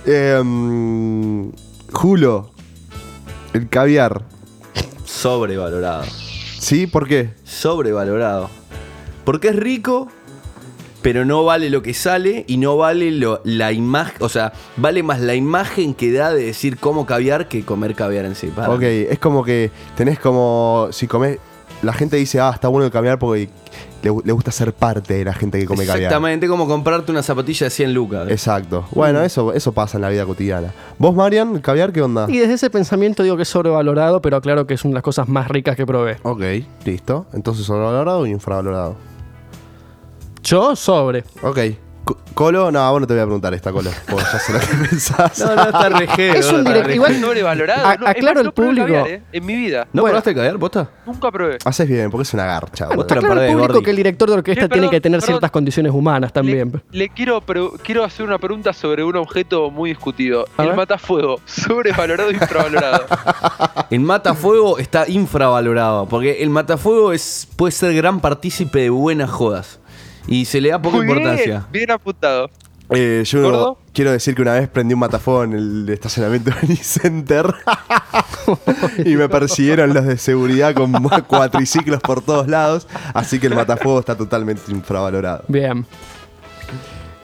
Eh, Julo, el caviar.
Sobrevalorado.
¿Sí? ¿Por qué?
Sobrevalorado. Porque es rico, pero no vale lo que sale y no vale lo- la imagen. O sea, vale más la imagen que da de decir cómo caviar que comer caviar en sí. para
Ok, es como que tenés como. Si comés. La gente dice, ah, está bueno el caviar porque le, le gusta ser parte de la gente que come caviar.
Exactamente como comprarte una zapatilla de 100 lucas.
Exacto. Bueno, eso, eso pasa en la vida cotidiana. ¿Vos, Marian, el caviar qué onda?
Y desde ese pensamiento digo que es sobrevalorado, pero claro que es una de las cosas más ricas que probé.
Ok, listo. Entonces, sobrevalorado o infravalorado.
Yo sobre.
Ok. Co- Colo, no, vos no te voy a preguntar esta, Colo. Porque ya sé lo que pensás.
No, no, está rejero.
Es un
está
direct-
re-
igual-
Sobrevalorado.
A-
no, es
aclaro
más,
al
no probé
público.
caviar, ¿eh? En mi vida.
¿No
Bueno.
probaste caviar, posta?
Nunca probé.
Haces bien, porque es una garcha.
Vos
boludo.
al
perdés,
público
Gordi.
que el director de orquesta
Sí,
tiene
perdón,
que tener
perdón.
ciertas condiciones humanas también.
Le, le quiero, hacer una pregunta sobre un objeto muy discutido.
A
el
ver.
matafuego, sobrevalorado e infravalorado.
El matafuego está infravalorado. Porque el matafuego es, puede ser gran partícipe de buenas jodas. Y se le da poca
Muy
importancia.
Bien apuntado.
Eh, yo
¿Gordo?
quiero decir que una vez prendí un matafuego en el estacionamiento de Unicenter y me persiguieron los de seguridad con cuatriciclos por todos lados, así que el matafuego está totalmente infravalorado.
Bien.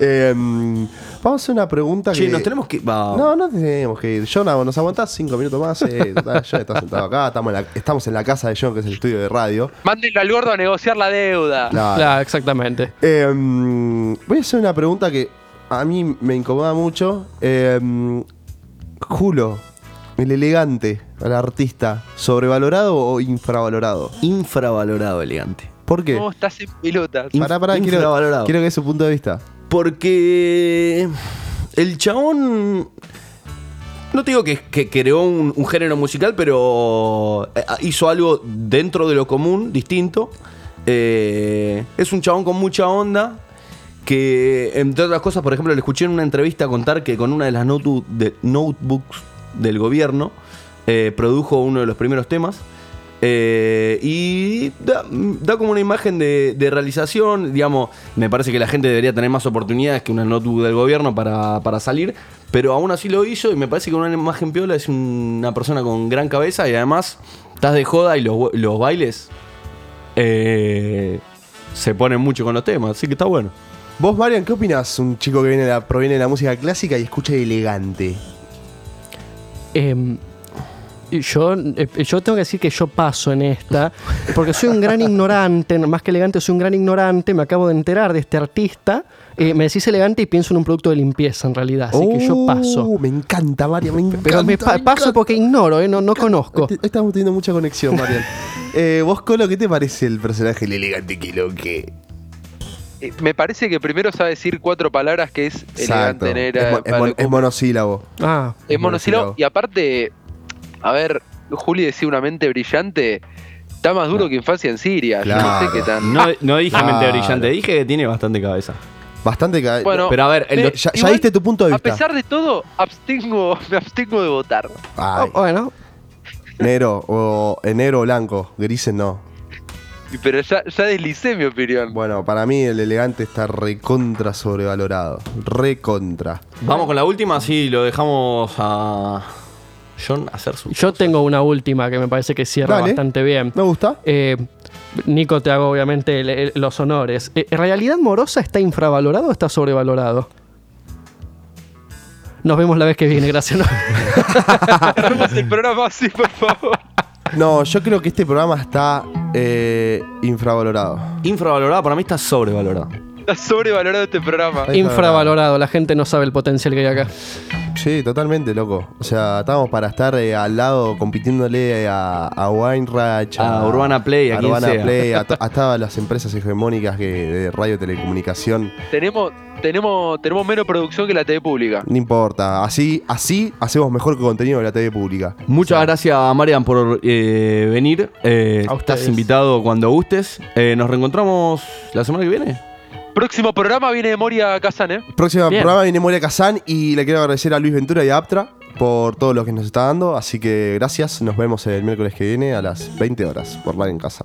Eh, vamos a hacer una pregunta
Che,
que...
nos tenemos que. va.
No, no tenemos que ir. John, ¿nos aguantás cinco minutos más? Eh, total, John está sentado acá, estamos en, la, estamos en la casa de John, que es el estudio de radio.
Mándenlo al gordo a negociar la deuda.
Claro.
Claro, exactamente.
Eh, voy a hacer una pregunta que a mí me incomoda mucho. Eh, Julo, el elegante, el artista, ¿sobrevalorado o infravalorado?
Infravalorado, elegante.
¿Por qué?
No, estás en pelotas.
Inf-
Pará, pará, quiero, quiero que dé su punto de vista.
Porque el chabón. No te digo que, creó un, género musical, pero eh, hizo algo dentro de lo común, distinto. Eh, es un chabón con mucha onda. Que, entre otras cosas, por ejemplo, le escuché en una entrevista contar que con una de las notebooks del gobierno eh, produjo uno de los primeros temas. Eh, y da, da como una imagen de, de realización, digamos, me parece que la gente debería tener más oportunidades que una notebook del gobierno para, para salir, pero aún así lo hizo y me parece que una imagen piola es una persona con gran cabeza y además estás de joda y los, los bailes eh, se ponen mucho con los temas, así que está bueno.
Vos, Marian, ¿qué opinas? Un chico que viene de la- proviene de la música clásica y escucha elegante.
Y yo, eh, yo tengo que decir que yo paso en esta, porque soy un gran ignorante, más que elegante, soy un gran ignorante, me acabo de enterar de este artista. eh, me decís elegante y pienso en un producto de limpieza en realidad, así que yo paso.
Oh, Me encanta, Marian, me encanta.
Pero me pa-
me
paso
encanta.
porque ignoro, eh, no, no conozco.
Estamos teniendo mucha conexión, Marian. Eh, vos, Colo, ¿qué te parece el personaje el elegante que lo que?
Me parece que primero sabe decir cuatro palabras que es
Exacto.
elegante.
Es, mo- es mon- es monosílabo.
Ah,
Es monosílabo. Y aparte, a ver, Juli decía una mente brillante. Está más duro que infancia en Siria. Yo no sé qué tan.
No, no dije mente brillante, dije que tiene bastante cabeza.
Bastante ca-
Bueno,
Pero a ver, el-
me-
ya, ya
igual,
diste tu punto de
A
vista.
pesar de todo, abstengo, me abstengo de votar.
Ay,
oh, bueno,
negro o eh, negro o blanco, grises no.
Pero ya, ya deslicé mi opinión.
Bueno, para mí el elegante está recontra sobrevalorado. Recontra.
Vamos con la última, así lo dejamos a John hacer su.
yo tengo una última que me parece que cierra
Dale.
bastante bien.
¿Me gusta?
Eh, Nico, te hago obviamente el- el- los honores. Eh, ¿En realidad Morosa está infravalorado o está sobrevalorado? Nos vemos la vez que viene, gracias.
El programa así, por favor.
No, yo creo que este programa está eh, infravalorado.
Infravalorado, para mí está sobrevalorado.
Está sobrevalorado este programa.
infravalorado, la gente no sabe el potencial que hay acá.
Sí, totalmente, loco. O sea, estábamos para estar eh, al lado compitiéndole a, a
A Urbana Play, a quien
Urbana
sea.
Play, a, a todas las empresas hegemónicas que, de radio y telecomunicación.
Tenemos, tenemos, tenemos menos producción que la TV pública.
No importa, así, así hacemos mejor contenido de la TV pública.
Muchas gracias, Marian, por eh, venir. Eh,
A
estás invitado cuando gustes. Eh, nos reencontramos la semana que viene.
Próximo programa viene Moria Kazan, ¿eh?
Próximo
Bien.
programa viene Moria Kazán y le quiero agradecer a Luis Ventura y a Aptra por todo lo que nos está dando. Así que gracias, nos vemos el miércoles que viene a las 20 horas por la en casa.